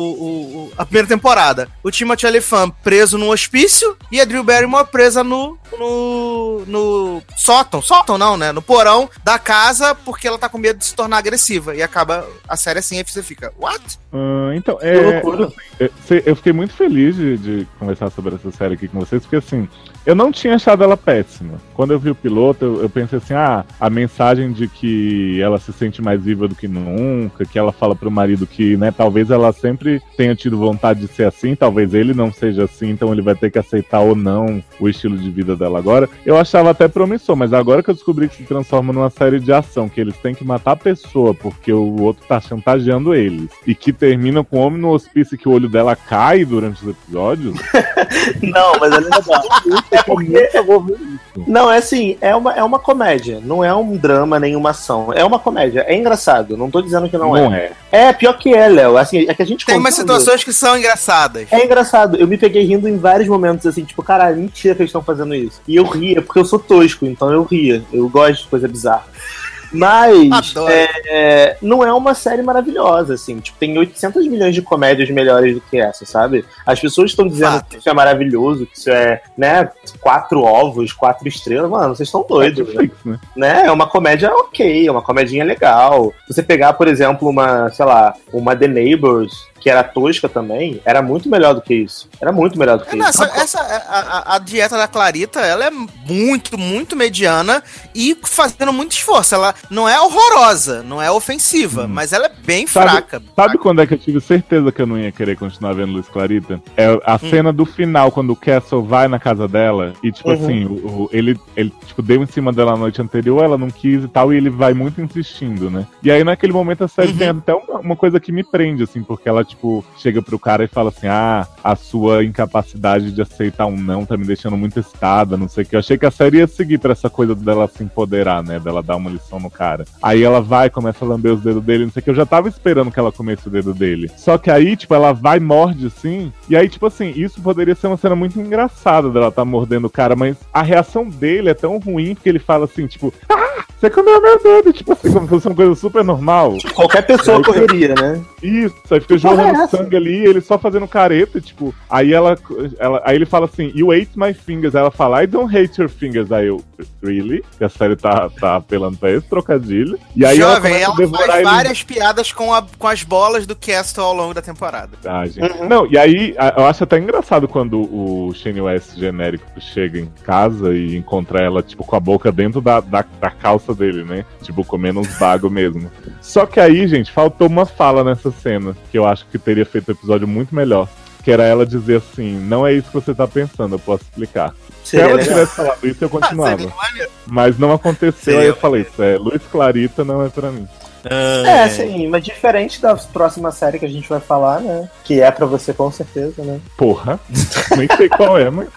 o- a primeira temporada? O Timothy Olyphant preso num hospício e a Drew Barrymore presa no, no, no sótão. Sótão não, né? No porão da casa porque ela tá com medo de se tornar agressiva. E acaba a série assim, aí você fica, what? Ah, então, Que é, loucura. é, cê- eu fiquei muito feliz de, de conversar sobre essa série aqui com vocês, porque assim, eu não tinha achado ela péssima. Quando eu vi o piloto, eu, eu pensei assim, ah, a mensagem de que ela se sente mais viva do que nunca, que ela fala pro marido que, né, talvez ela sempre tenha tido vontade de ser assim, talvez ele não seja assim, então ele vai ter que aceitar ou não o estilo de vida dela agora. Eu achava até promissor, mas agora que eu descobri que se transforma numa série de ação, que eles têm que matar a pessoa porque o outro tá chantageando eles, e que termina com o homem no hospício que o olho dela cai durante os episódios, Não, mas é legal. É porque. eu vou ver isso. Não, é assim, é uma, é uma comédia. Não é um drama nem uma ação. É uma comédia. É engraçado. Não tô dizendo que não, Não, é. é. É, pior que é, Léo. Assim, é que a gente Tem umas contando- situações que são engraçadas. É engraçado, eu me peguei rindo em vários momentos, assim, tipo, caralho, mentira que eles estão fazendo isso. E eu ria, porque eu sou tosco, então eu ria. Eu gosto de coisa bizarra. Mas é, é, não é uma série maravilhosa, assim. Tipo, tem 800 milhões de comédias melhores do que essa, sabe? As pessoas estão dizendo Fato. que isso é maravilhoso, que isso é, né, quatro ovos, quatro estrelas. Mano, vocês estão doidos, né? Netflix, né? né? É uma comédia ok, é uma comedinha legal. Se você pegar, por exemplo, uma, sei lá, uma The Neighbors, que era tosca também, era muito melhor do que isso. Era muito melhor do que Não, isso. essa, essa- a, a- dieta da Clarita, ela é muito, muito mediana e fazendo muito esforço. Ela não é horrorosa, não é ofensiva, mas ela é bem Sabe- fraca. Sabe quando é que eu tive certeza que eu não ia querer continuar vendo Luiz Clarita? É a cena do final, quando o Castle vai na casa dela e, tipo Uhum. assim, o, o- ele, ele tipo, deu em cima dela na noite anterior, ela não quis e tal, e ele vai muito insistindo, né? E aí, naquele momento, a série Uhum. tem até uma, uma coisa que me prende, assim, porque ela, tipo, chega pro cara e fala assim: ah, a sua incapacidade de aceitar um não tá me deixando muito estada, não sei o que. Eu achei que a série ia seguir pra essa coisa dela se empoderar, né? Dela dar uma lição no cara. Aí ela vai, começa a lamber os dedos dele, não sei o que. Eu já tava esperando que ela comesse o dedo dele. Só que aí, tipo, ela vai, morde assim. E aí, tipo assim, isso poderia ser uma cena muito engraçada dela tá mordendo o cara, mas a reação dele é tão ruim porque ele fala assim, tipo, ah, você comeu meu dedo. Tipo assim, como se fosse uma coisa super normal. Qualquer pessoa correria, né? Isso, aí fica Porra, jorrando é sangue ali, ele só fazendo careta, tipo, aí ela, ela. Aí ele fala assim, you ate my fingers. Aí ela fala, I don't hate your fingers. Aí eu, really? Que a série tá, tá apelando pra esse trocadilho. E aí Jovem, ela ela, faz ele. várias piadas com, a- com as bolas do Castle ao longo da temporada. Ah, gente. Não, e aí eu acho até engraçado quando o Shane West genérico chega em casa e encontra ela, tipo, com a boca dentro da, da, da calça dele, né? Tipo, comendo uns bagos mesmo. Só que aí, gente, faltou uma fala nessa cena, que eu acho que teria feito o episódio muito melhor. Que era ela dizer assim, não é isso que você tá pensando, eu posso explicar. Se Seria ela legal. tivesse falado isso, eu continuava. Seria maneiro. Mas não aconteceu, aí eu falei, isso é Luiz Clarita não é pra mim. É, sim, mas diferente da próxima série que a gente vai falar, né? Que é pra você com certeza, né? Porra, nem sei qual é, mas.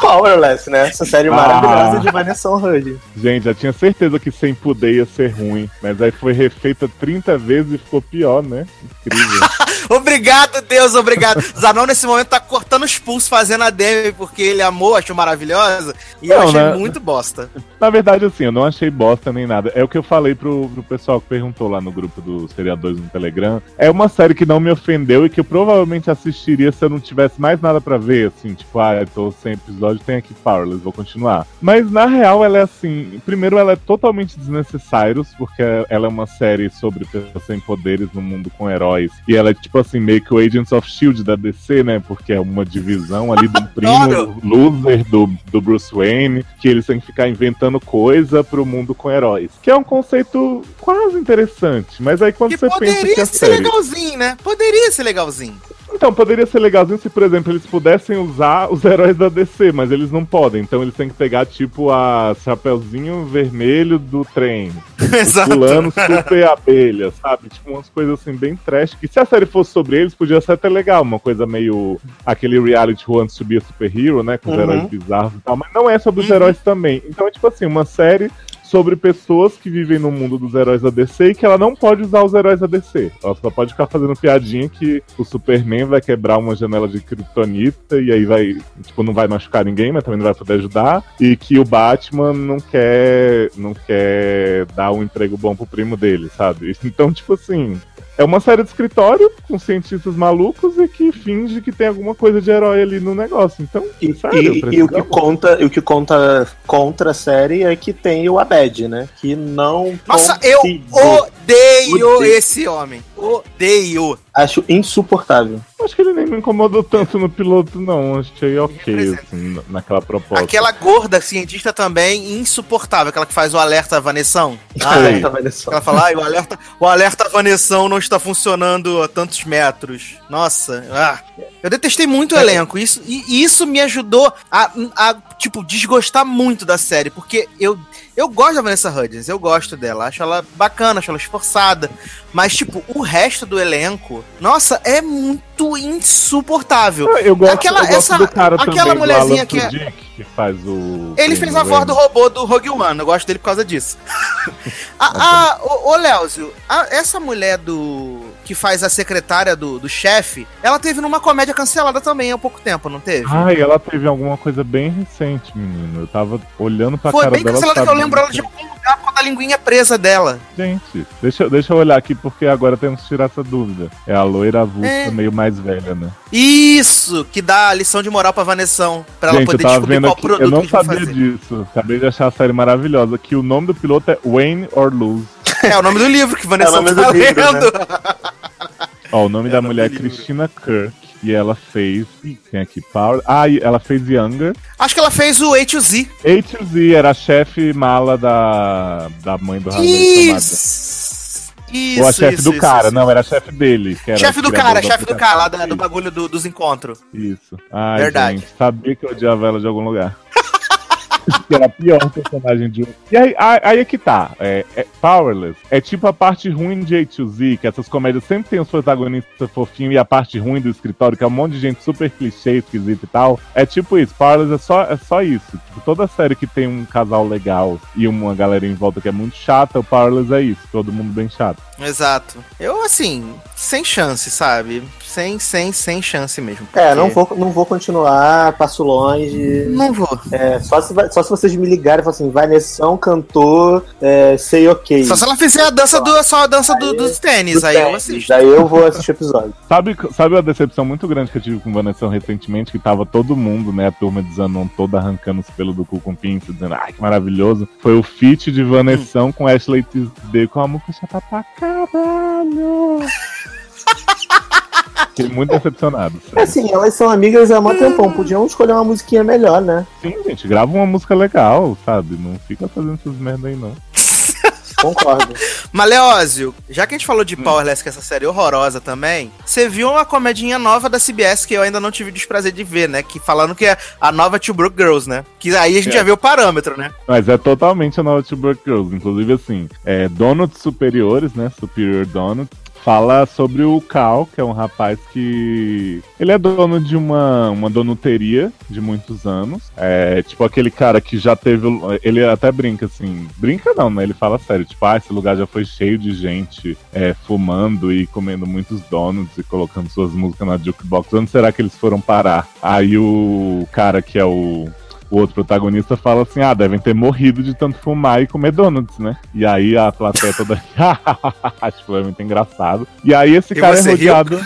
Powerless, né? Essa série Ah. maravilhosa de Vanessa Hudgens. Gente, já tinha certeza que sem poder ia ser ruim, mas aí foi refeita 30 vezes e ficou pior, né? Incrível. Obrigado, Deus, obrigado. Zanon, nesse momento, tá cortando os pulsos fazendo a Demi, porque ele amou, achou maravilhosa. E eu Não, achei né? muito bosta. Na verdade, assim, eu não achei bosta nem nada. É o que eu falei pro, pro pessoal que perguntou lá no grupo dos seriadores no Telegram. É uma série que não me ofendeu e que eu provavelmente assistiria se eu não tivesse mais nada pra ver, assim, tipo, ah, eu tô sem episódio, tem aqui Powerless, vou continuar. Mas na real, ela é assim, primeiro ela é totalmente desnecessária, porque ela é uma série sobre pessoas sem poderes no mundo com heróis. E ela é tipo assim, meio que o Agents of Shield da DC, né? Porque é uma divisão ali do primo loser do, do Bruce Wayne, que eles têm que ficar inventando coisa pro mundo com heróis. Que é um conceito quase interessante, mas aí quando Que você pensa que poderia a ser série... legalzinho, né? Poderia ser legalzinho. Então, poderia ser legalzinho se, por exemplo, eles pudessem usar os heróis da DC, mas eles não podem. Então eles têm que pegar, tipo, a Chapeuzinho Vermelho do trem. Exato. Fulano super abelha, sabe? Tipo, umas coisas assim bem trash. Que se a série fosse sobre eles, podia ser até legal. Uma coisa meio aquele reality who wants to be a superhero, né? Com os Uhum. heróis bizarros e tal. Mas não é sobre os Uhum. heróis também. Então é tipo assim, uma série sobre pessoas que vivem no mundo dos heróis da DC e que ela não pode usar os heróis da DC. Ela só pode ficar fazendo piadinha que o Superman vai quebrar uma janela de kryptonita e aí vai, tipo, não vai machucar ninguém, mas também não vai poder ajudar. E que o Batman não quer, não quer dar um emprego bom pro primo dele, sabe? Então, tipo assim, é uma série de escritório com cientistas malucos e que finge que tem alguma coisa de herói ali no negócio. Então, E, sério, e- e o que conta, e o que conta contra a série é que tem o Abed, né? Que não. Nossa, eu odeio Odeio. esse homem. Odeio. Acho insuportável. Acho que ele nem me incomodou tanto no piloto, não. Achei ok, representa. assim, naquela proposta. Aquela gorda cientista também insuportável, aquela que faz o alerta Vanessão. Ah, vendo só. Ela fala, ai, o alerta, o alerta Vanessão não está funcionando a tantos metros. Nossa, ah. Eu detestei muito o elenco. Isso, e e isso me ajudou a, a, tipo, desgostar muito da série. Porque eu, eu gosto da Vanessa Hudgens, eu gosto dela. Acho ela bacana, acho ela esforçada. Mas, tipo, o resto do elenco, nossa, é muito insuportável. Eu gosto, Aquela- eu gosto essa- do cara aquela também, mulherzinha do que é- que faz o... Ele fez a voz do robô do Rogue One, eu gosto dele por causa disso. a, a, ô, ô Léozio, essa mulher do. Que faz a secretária do, do chefe, ela teve numa comédia cancelada também há pouco tempo, não teve? Ai, ela teve alguma coisa bem recente, menino. Eu tava olhando pra Foi cara bem dela. cancelada que eu lembro ela de algum lugar com a linguinha presa dela. Gente, deixa, deixa eu olhar aqui, porque agora temos que tirar essa dúvida. É a loira avulsa, É. meio mais velha, né? Isso! Que dá a lição de moral pra Vanessão, pra ela Gente, eu poder descobrir vendo qual aqui, produto eu não que sabia fazer. disso. Acabei de achar a série maravilhosa, que o nome do piloto é Wayne or Lose. É o nome do livro que Vanessa É tá livro, lendo. Ó, o nome É da mulher é. Christina Kirk. E ela fez. Tem aqui Power. Ah, ela fez Younger. Acho que ela fez o A to Z. A to Z era a chefe mala da, da mãe do Harvey chamada. Isso! Isso, Ou a chefe do isso, cara, isso. não, era a chefe dele. Que era Chefe do cara, chefe do cara, lá da- do bagulho do- dos encontros. Isso. Ai, Verdade. gente, sabia que eu odiava ela de algum lugar. Que era a pior personagem de um. E aí, aí, é que tá. É, é Powerless é tipo a parte ruim de A to Z, que essas comédias sempre tem os protagonistas fofinhos e a parte ruim do escritório, que é um monte de gente super clichê, esquisita e tal. É tipo isso. Powerless é só, é só isso. Tipo, toda série que tem um casal legal e uma galera em volta que é muito chata, o Powerless é isso. Todo mundo bem chato. Exato. Eu, assim, sem chance, sabe? Sem, sem, sem chance mesmo. É, não vou, não vou continuar, passo longe. Não vou. É, só, se, só se vocês me ligarem e falarem assim, Vanessão cantor, é, sei ok. Só se ela fizer a dança, do, só a dança do- dos tênis, Dos aí eu tênis. assisto. Daí eu vou assistir o episódio. Sabe, sabe a decepção muito grande que eu tive com Vanessa recentemente? Que tava todo mundo, né? A turma de Zanon toda arrancando os pelos do cu com pinça, dizendo, ai, que maravilhoso. Foi o feat de Vanessa com Ashley Tisdale com a música chata pra caralho. Fiquei muito decepcionado. É sério. assim, elas são amigas há muito tempão, podiam escolher uma musiquinha melhor, né? Sim, gente, grava uma música legal, sabe? Não fica fazendo essas merda aí, não. Concordo. Mas, Leózio, já que a gente falou de Powerless, que é essa série horrorosa também, você viu uma comedinha nova da CBS que eu ainda não tive o desprazer de ver, né? Que falando que é a nova Two Broke Girls, né? Que aí a gente É. já vê o parâmetro, né? Mas é totalmente a nova Two Broke Girls. Inclusive, assim, é, Donuts Superiores, né? Superior Donuts. Fala sobre o Cal, que é um rapaz que. Ele é dono de uma, uma donuteria de muitos anos. É tipo aquele cara que já teve. Ele até brinca assim. Brinca não, né? Ele fala sério. Tipo, ah, esse lugar já foi cheio de gente é, fumando e comendo muitos donuts e colocando suas músicas na jukebox. Onde será que eles foram parar? Aí o cara que é o o outro protagonista fala assim: ah, devem ter morrido de tanto fumar e comer donuts, né? E aí a plateia toda. tipo, é muito engraçado. E aí esse E cara é riu? rodeado.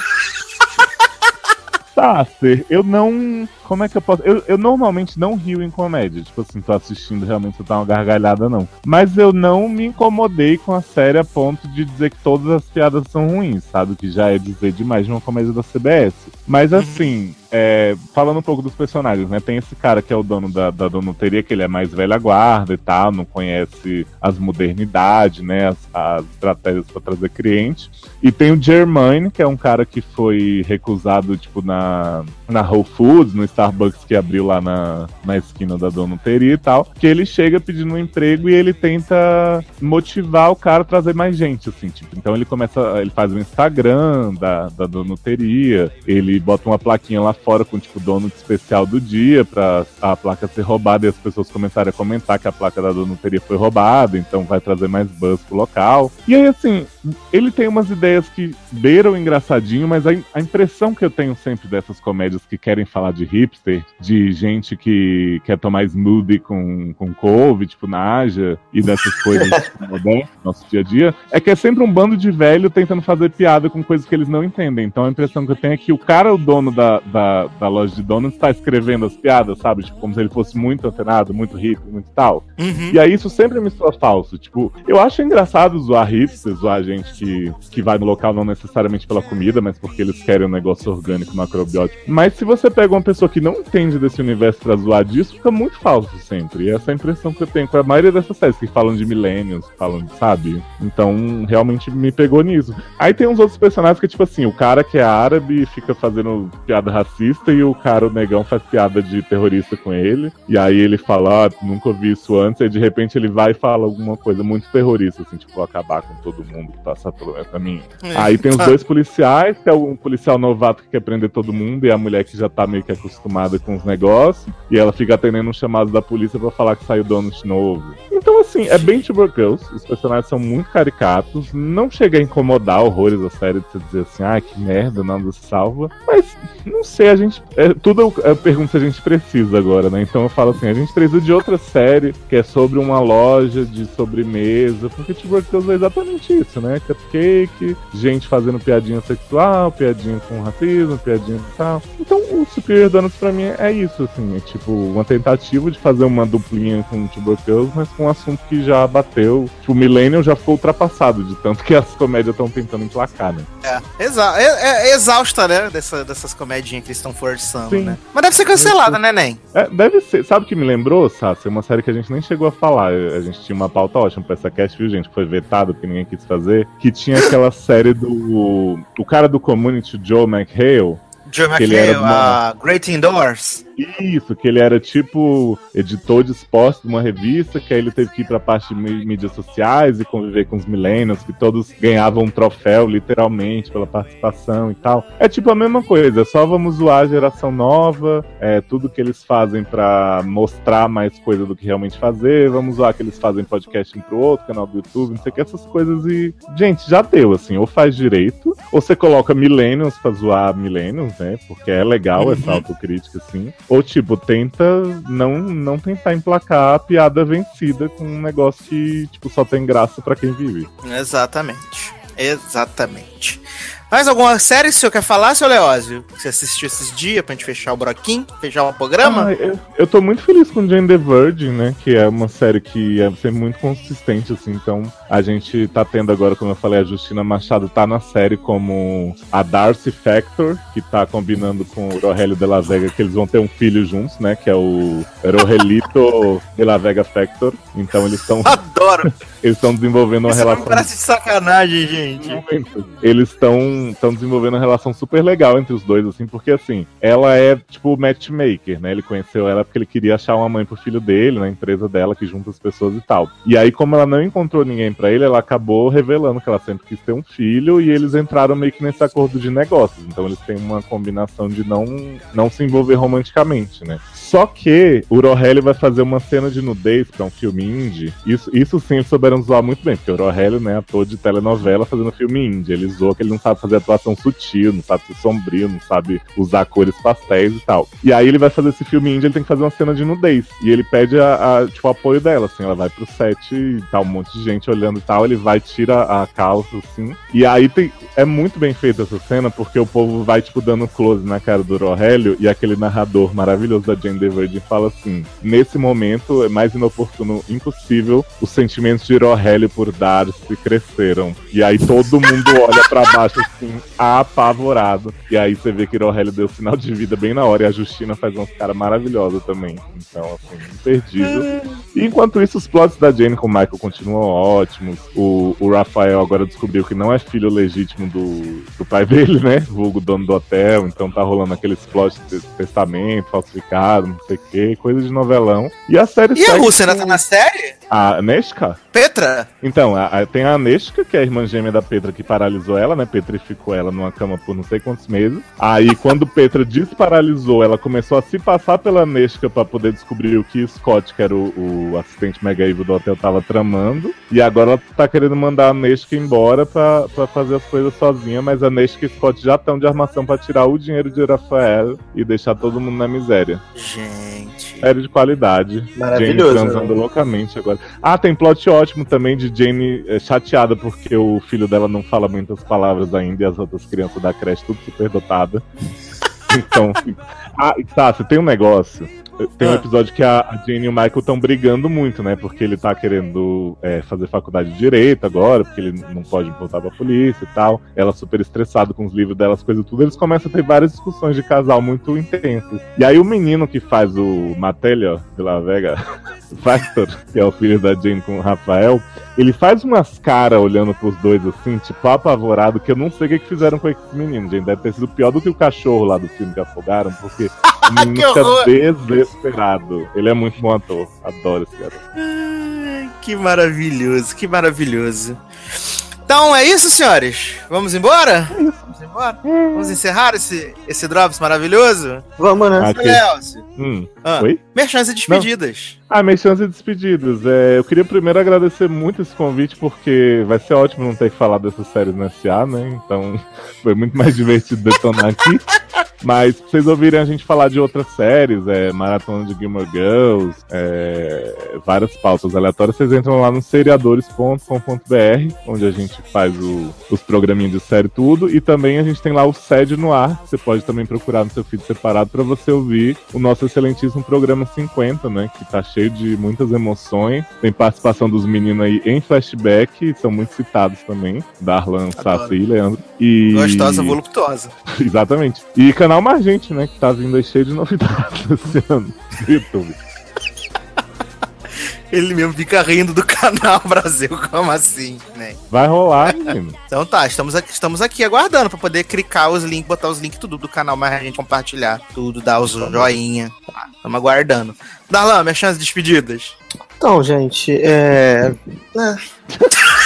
Sasser, eu não. Como é que eu posso. Eu, eu normalmente não rio em comédia. Tipo assim, tô assistindo realmente tá uma gargalhada, não. Mas eu não me incomodei com a série a ponto de dizer que todas as piadas são ruins, sabe? Que já é dizer demais de uma comédia da CBS. Mas assim, é, falando um pouco dos personagens, né? Tem esse cara que é o dono da, da donuteria, que ele é mais velha guarda e tal, não conhece as modernidades, né? As, as estratégias para trazer cliente. E tem o Germaine, que é um cara que foi recusado, tipo, na, na Whole Foods, no Starbucks que abriu lá na, na esquina da donuteria e tal. Que ele chega pedindo um emprego e ele tenta motivar o cara a trazer mais gente, assim, tipo. Então ele começa, ele faz o Instagram da, da donuteria, ele bota uma plaquinha lá fora com, tipo, donut especial do dia pra a placa ser roubada e as pessoas começarem a comentar que a placa da donuteria foi roubada, então vai trazer mais buzz pro local. E aí, assim, ele tem umas ideias que beiram engraçadinho, mas a, a impressão que eu tenho sempre dessas comédias que querem falar de hipster, de gente que quer tomar smoothie com, com couve, tipo Naja, e dessas coisas tipo, modernas, do nosso dia a dia, é que é sempre um bando de velho tentando fazer piada com coisas que eles não entendem. Então a impressão que eu tenho é que o cara, o dono da, da, da loja de donuts, está escrevendo as piadas, sabe? Tipo, como se ele fosse muito antenado, muito rico, muito tal. Uhum. E aí isso sempre me soa falso. Tipo, eu acho engraçado zoar hipster, zoar gente que, que vai no local não necessariamente pela comida, mas porque eles querem um negócio orgânico, macrobiótico. Mas se você pega uma pessoa que não entende desse universo pra zoar disso, fica muito falso sempre. E essa é a impressão que eu tenho com a maioria dessas séries que falam de millennials, falam, de- sabe? Então, realmente me pegou nisso. Aí tem uns outros personagens que, tipo assim, o cara que é árabe fica fazendo piada racista e o cara, o negão, faz piada de terrorista com ele. E aí ele fala, ah, nunca ouvi isso antes, e de repente ele vai e fala alguma coisa muito terrorista, assim, tipo, vou acabar com todo mundo que passar pelo meu caminho. Aí tem os dois policiais, que é um policial novato que quer prender todo mundo, e a mulher que já tá meio que acostumada com os negócios, e ela fica atendendo um chamado da polícia pra falar que saiu donut novo. Então, assim, é bem Tubercles, os personagens são muito caricatos, não chega a incomodar horrores a série de você dizer assim, ah, que merda, nada se salva, mas não sei, a gente. É, tudo eu pergunto se a gente precisa agora, né? Então eu falo assim, a gente precisa de outra série que é sobre uma loja de sobremesa, porque Tubercles é exatamente isso, né? Cupcake, gente fazendo piadinha sexual, piadinha com racismo, piadinha e tal. Então o Superior Donuts pra mim é isso, assim, é tipo uma tentativa de fazer uma duplinha com Tubercles, mas com um assunto que já bateu. Tipo, o Millennium já ficou ultrapassado, de tanto que as comédias estão tentando emplacar, né? É, exa é, é exausta, né? Dessa, dessas comedinhas que eles estão forçando, Sim. né? Mas deve ser cancelada, né, Nen? É, deve ser. Sabe o que me lembrou, Sassi? É uma série que a gente nem chegou a falar. A gente tinha uma pauta ótima pra essa cast, viu, gente? Foi vetado porque ninguém quis fazer. Que tinha aquela série do. O cara do community, o Joe McHale. Joe Que ele era McHale, a Great Indoors. Isso, que ele era tipo editor de esportes de uma revista, que aí ele teve que ir pra parte de mí- mídias sociais e conviver com os millennials, que todos ganhavam um troféu, literalmente, pela participação e tal. É tipo a mesma coisa, só vamos zoar a geração nova, é, tudo que eles fazem pra mostrar mais coisa do que realmente fazer, vamos zoar que eles fazem podcast um pro outro, canal do YouTube, não sei o que, essas coisas e. Gente, já deu, assim, ou faz direito, ou você coloca millennials pra zoar millennials, né? Porque é legal essa autocrítica, assim. Ou, tipo, tenta não, não tentar emplacar a piada vencida com um negócio que, tipo, só tem graça pra quem vive. Exatamente. Exatamente. Mais alguma série que o senhor quer falar, seu Leózio? Que você assistiu esses dias pra gente fechar o broquinho, fechar o programa? Ah, eu, eu tô muito feliz com Jane the Virgin, né? Que é uma série que é sempre muito consistente, assim. Então, a gente tá tendo agora, como eu falei, a Justina Machado tá na série como a Darcy Factor, que tá combinando com o Rogelio de la Vega, que eles vão ter um filho juntos, né? Que é o Rogelito de la Vega Factor. Então, eles estão Adoro! eles estão desenvolvendo uma Isso relação parece de sacanagem, gente. eles estão estão desenvolvendo uma relação super legal entre os dois, assim, porque assim, ela é tipo matchmaker, né? Ele conheceu ela porque ele queria achar uma mãe pro filho dele, na empresa dela, que junta as pessoas e tal. E aí, como ela não encontrou ninguém pra ele, ela acabou revelando que ela sempre quis ter um filho e eles entraram meio que nesse acordo de negócios. Então eles têm uma combinação de não, não se envolver romanticamente, né? Só que o Rogelio vai fazer uma cena de nudez pra um filme indie. Isso, isso sim eles souberam zoar muito bem, porque o Rogelio, né, ator de telenovela fazendo filme indie. Ele zoou que ele não sabe fazer atuação sutil, não sabe ser sombrio, não sabe usar cores pastéis e tal. E aí ele vai fazer esse filme indie, ele tem que fazer uma cena de nudez. E ele pede a, a, tipo, o apoio dela, assim, ela vai pro set e tá um monte de gente olhando e tal, ele vai, tira a calça, assim. E aí tem, é muito bem feita essa cena, porque o povo vai, tipo, dando close na cara do Rogelio e aquele narrador maravilhoso da Jane Virgin fala assim: nesse momento é mais inoportuno impossível, os sentimentos de Rogelio por Darcy cresceram. E aí todo mundo olha pra baixo assim, apavorado. E aí você vê que Rogelio deu sinal de vida bem na hora e a Justina faz uns caras maravilhosos também. Então, assim, imperdível. E enquanto isso, os plots da Jane com o Michael continuam ótimos. O, o Rafael agora descobriu que não é filho legítimo do, do pai dele, né? Vulgo dono do hotel. Então tá rolando aqueles plots de testamento falsificado, não sei o que, coisa de novelão. E a série E a Rússia ainda com tá na série? A Neshka? Petra? Então, a- a- tem a Neshka, que é a irmã gêmea da Petra, que paralisou ela, né? Petrificou ela numa cama por não sei quantos meses. Aí, quando Petra desparalisou, ela começou a se passar pela Neshka pra poder descobrir o que Scott, que era o, o assistente mega evil do hotel, tava tramando. E agora ela tá querendo mandar a Neshka embora pra, pra fazer as coisas sozinha, mas a Neshka e Scott já estão de armação pra tirar o dinheiro de Rafael e deixar todo mundo na miséria. Gente. Série de qualidade. Maravilhoso, Jane transando né? loucamente agora. Ah, tem plot ótimo também de Jane eh, chateada porque o filho dela não fala muitas palavras ainda e as outras crianças da creche tudo super dotada. Então, ah, tá, você tem um negócio. Tem um Ah. episódio que a a Jane e o Michael estão brigando muito, né? Porque ele tá querendo é, fazer faculdade de direito agora, porque ele não pode voltar pra polícia e tal. Ela super estressada com os livros dela, as coisas tudo. Eles começam a ter várias discussões de casal muito intensas. E aí o menino que faz o Matelio de La Vega, Factor, que é o filho da Jane com o Rafael, ele faz umas caras olhando pros dois assim, tipo, apavorado, que eu não sei o que, que fizeram com esse menino, gente. Deve ter sido pior do que o cachorro lá do filme que afogaram, porque fica horror! desesperado. Ele é muito bom ator. Adoro esse cara. Que maravilhoso, que maravilhoso. Então é isso, senhores. Vamos embora? Vamos embora? Vamos encerrar esse, esse Drops maravilhoso? Vamos, né? Ah, Ok. Léo, Hum. Ah. Oi? merchans e despedidas. Ah, minhas chances de despedidas. É, eu queria primeiro agradecer muito esse convite, porque vai ser ótimo não ter que falar dessas séries no SA, né? Então foi muito mais divertido detonar aqui. Mas pra vocês ouvirem a gente falar de outras séries, é, Maratona de Gilmore Girls, é, várias pautas aleatórias, vocês entram lá no seriadores.com.br, onde a gente faz o- os programinhos de série e tudo, e também a gente tem lá o SED no ar, que você pode também procurar no seu feed separado para você ouvir o nosso excelentíssimo programa 50, né, que tá cheio de muitas emoções, tem participação dos meninos aí em flashback, são muito citados também, Darlan, Sassi e Leandro. E... Gostosa, voluptuosa. Exatamente. E canal Margente, né? Que tá vindo aí cheio de novidades esse ano no YouTube. Ele mesmo fica rindo do canal Brasil, como assim, né? Vai rolar, menino. Então tá, estamos aqui, estamos aqui aguardando pra poder clicar os links, botar os links tudo do canal, mas a gente compartilhar tudo, dar os joinha. Tá, Estamos aguardando. Darlan, minhas chances de despedidas. Então, gente, é. é.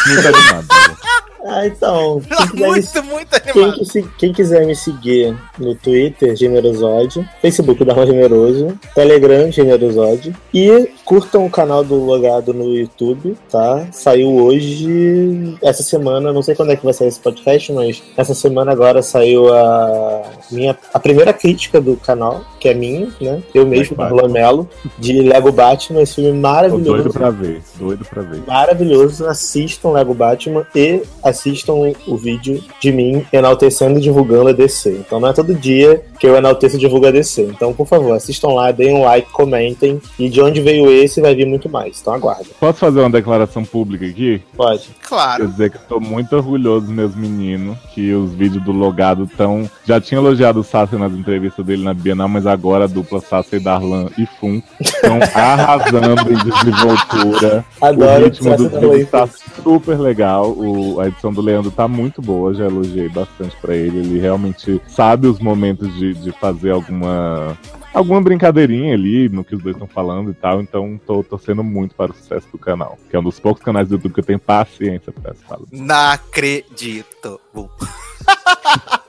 Muito animado. né? Ah, então. Quem quiser, me, muito, muito quem, animado. que se- quem quiser me seguir no Twitter, Generosode, Facebook Darlan Generoso, Telegram Generosode e curtam o canal do Logado no YouTube, tá? Saiu hoje, essa semana, não sei quando é que vai sair esse podcast, mas essa semana agora saiu a minha a primeira crítica do canal, que é minha, né? Eu mesmo, Vai, Darlan Mello, de Lego Batman, esse filme Tô maravilhoso doido pra ver. Doido pra ver. maravilhoso. Assistam Lego Batman e assistam o vídeo de mim enaltecendo e divulgando a DC. Então não é todo dia que eu enalteço e divulgo a DC. Então, por favor, assistam lá, deem um like, comentem. E de onde veio esse, vai vir muito mais. Então aguarda. Posso fazer uma declaração pública aqui? Pode. Quer Claro. dizer que estou muito orgulhoso dos meus meninos, que os vídeos do Logado estão. Já tinha elogiado o Sassi nas entrevistas dele na Bienal, mas agora a dupla Sassi e Darlan e Fum estão arrasando em desenvoltura. Adoro o ritmo do vídeo e tá super legal. O- a edição do Leandro tá muito boa, já elogiei bastante pra ele. Ele realmente sabe os momentos de, de fazer alguma. Alguma brincadeirinha ali no que os dois estão falando e tal, então tô torcendo muito para o sucesso do canal. Que é um dos poucos canais do YouTube que eu tenho paciência pra essa fala. Não acredito.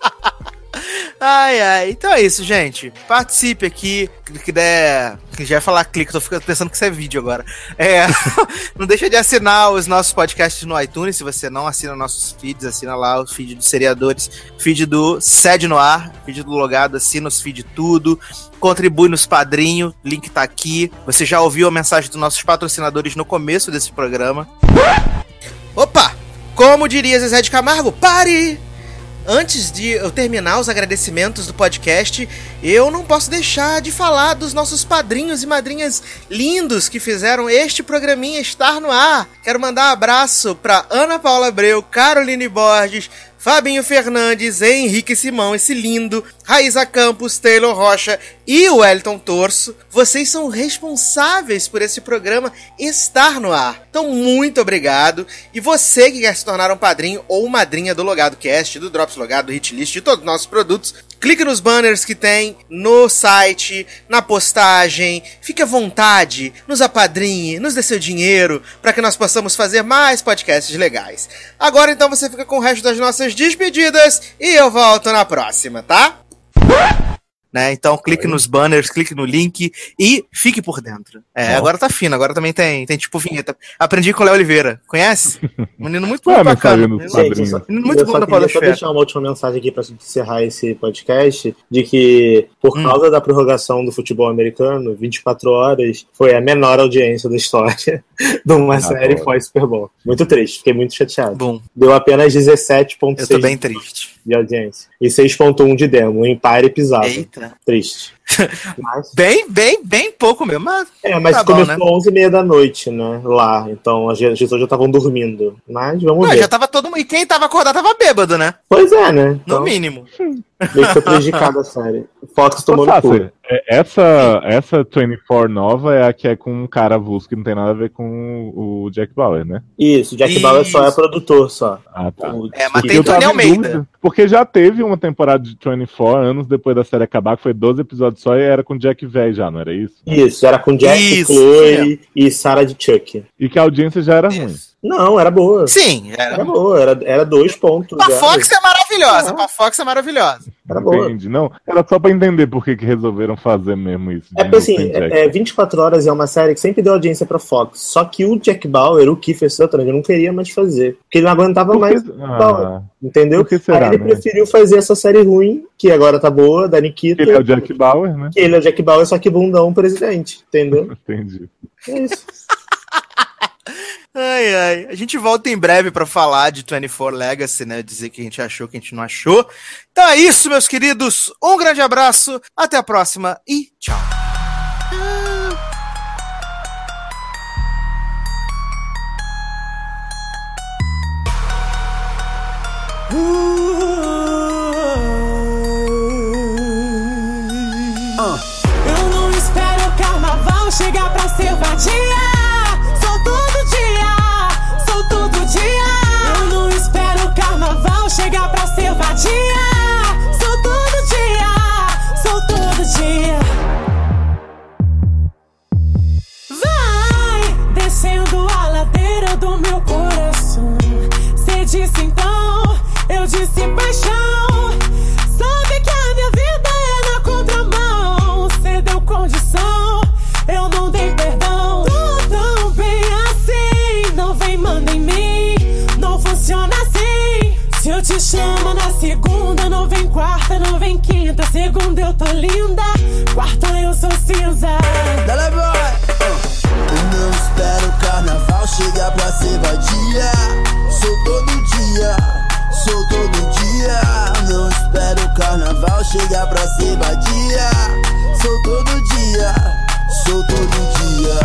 Ai, ai. Então é isso, gente. Participe aqui. Que der. Que já ia falar clique, tô ficando pensando que isso é vídeo agora. É. não deixa de assinar os nossos podcasts no iTunes. Se você não assina nossos feeds, assina lá o feed dos seriadores, feed do Sede no Ar, feed do Logado, assina os feed tudo. Contribui nos padrinhos, link tá aqui. Você já ouviu a mensagem dos nossos patrocinadores no começo desse programa. Opa! Como diria Zezé de Camargo, pare! Antes de eu terminar os agradecimentos do podcast, eu não posso deixar de falar dos nossos padrinhos e madrinhas lindos que fizeram este programinha estar no ar. Quero mandar um abraço para Ana Paula Abreu, Caroline Borges, Fabinho Fernandes, Henrique Simão, esse lindo, Raíza Campos, Taylor Rocha e o Wellington Torso. Vocês são responsáveis por esse programa estar no ar. Então, muito obrigado. E você que quer se tornar um padrinho ou madrinha do Logado Cast, do Drops Logado, do Hitlist, de todos os nossos produtos, clique nos banners que tem no site, na postagem. Fique à vontade, nos apadrinhe, nos dê seu dinheiro para que nós possamos fazer mais podcasts legais. Agora então você fica com o resto das nossas despedidas e eu volto na próxima, tá? What? Né? Então clique nos banners, clique no link e fique por dentro. É, agora tá fino, agora também tem, tem tipo vinheta. Aprendi com o Léo Oliveira. Conhece? Um menino muito é a bacana. mensagem dos Menino Gente, só, muito bom da queria só Podosfera. deixar uma última mensagem aqui para encerrar esse podcast, de que por Hum. causa da prorrogação do futebol americano, 24 horas foi a menor audiência da história de uma série Adoro. pós Super Bowl. Muito triste, fiquei muito chateado. Bom, Deu apenas eu tô 17.6 bem triste. de audiência e 6.1 de demo, um empire pisado. Eita. Triste. Mas, Bem, bem, bem pouco mesmo. Mas é, mas Tá bom, começou né? 11 e meia da noite, né? Lá. Então as pessoas já estavam dormindo. Mas vamos não, ver. já tava todo mundo. E quem tava acordado tava bêbado, né? Pois é, né? No Então, mínimo. meio que foi prejudicada a série. Fox Ô, no cu. É- essa, essa 24 nova é a que é com um cara avulso que não tem nada a ver com o Jack Bauer, né? Isso, Jack Bauer só é Isso. produtor só. Ah, tá. O- É, mas tem Tony Almeida. dúvida, Porque já teve uma temporada de 24 anos depois da série acabar, que foi 12 episódios só era com Jack Velho já, não era isso? Isso, era com Jack, Isso, Chloe e Sarah de Chuck. E que a audiência já era ruim. Não, era boa. Sim, Era era. boa, era, era dois pontos. A. Fox é maravilhosa. Ah. A Fox é maravilhosa. Era boa. Entendi. Não, era só pra entender por que, que resolveram fazer mesmo isso. É porque assim, é, é, 24 horas é uma série que sempre deu audiência pra Fox. Só que o Jack Bauer, o Kiefer Sutherland, não queria mais fazer. Porque ele não aguentava Por mais. Ah, entendeu? será, Aí ele né? preferiu fazer essa série ruim, que agora tá boa, da Nikita. Ele é o Jack Bauer, né? que ele é o Jack Bauer, só que bundão presidente. Entendeu? Entendi. É isso. Ai, ai. A gente volta em breve pra falar de 24 Legacy, né? Dizer que a gente achou, que a gente não achou. Então é isso, meus queridos. Um grande abraço, até a próxima e tchau. Eu não espero o carnaval chegar pra ser vadia. Quarta, não vem quinta. Segunda eu tô linda, quarta eu sou cinza. Dale boy! Eu não espero o carnaval chegar pra ser vadia. Sou todo dia, sou todo dia. Não espero o carnaval chegar pra ser vadia. Sou todo dia, sou todo dia.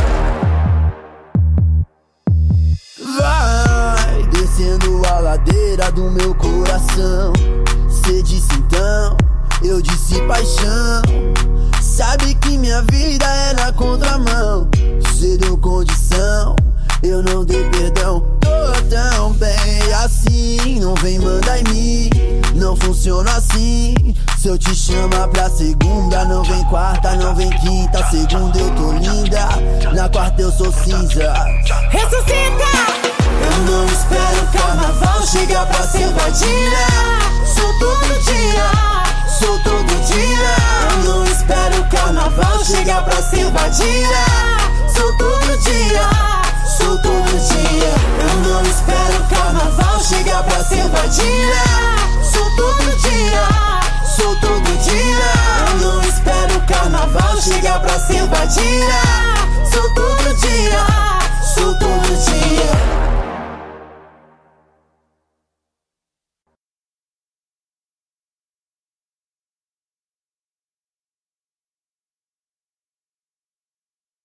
Vai descendo a ladeira do meu coração. Cê disse então, eu disse paixão. Sabe que minha vida é na contramão. Cê deu condição, eu não dei perdão. Tô tão bem assim, não vem mandar em mim. Não funciona assim. Se eu te chamar pra segunda, não vem quarta, não vem quinta. Segunda eu tô linda, na quarta eu sou cinza. Ressuscita! Eu não espero o carnaval chegar pra ser vadia. Sou todo dia, sou todo dia. Eu não espero o carnaval chegar pra ser vadia. Sou todo dia, sou todo dia. Eu não espero o carnaval chegar pra ser vadia. Sou todo dia, sou todo dia. Eu não espero o carnaval chegar pra ser vadia. Sou todo dia, sou todo dia.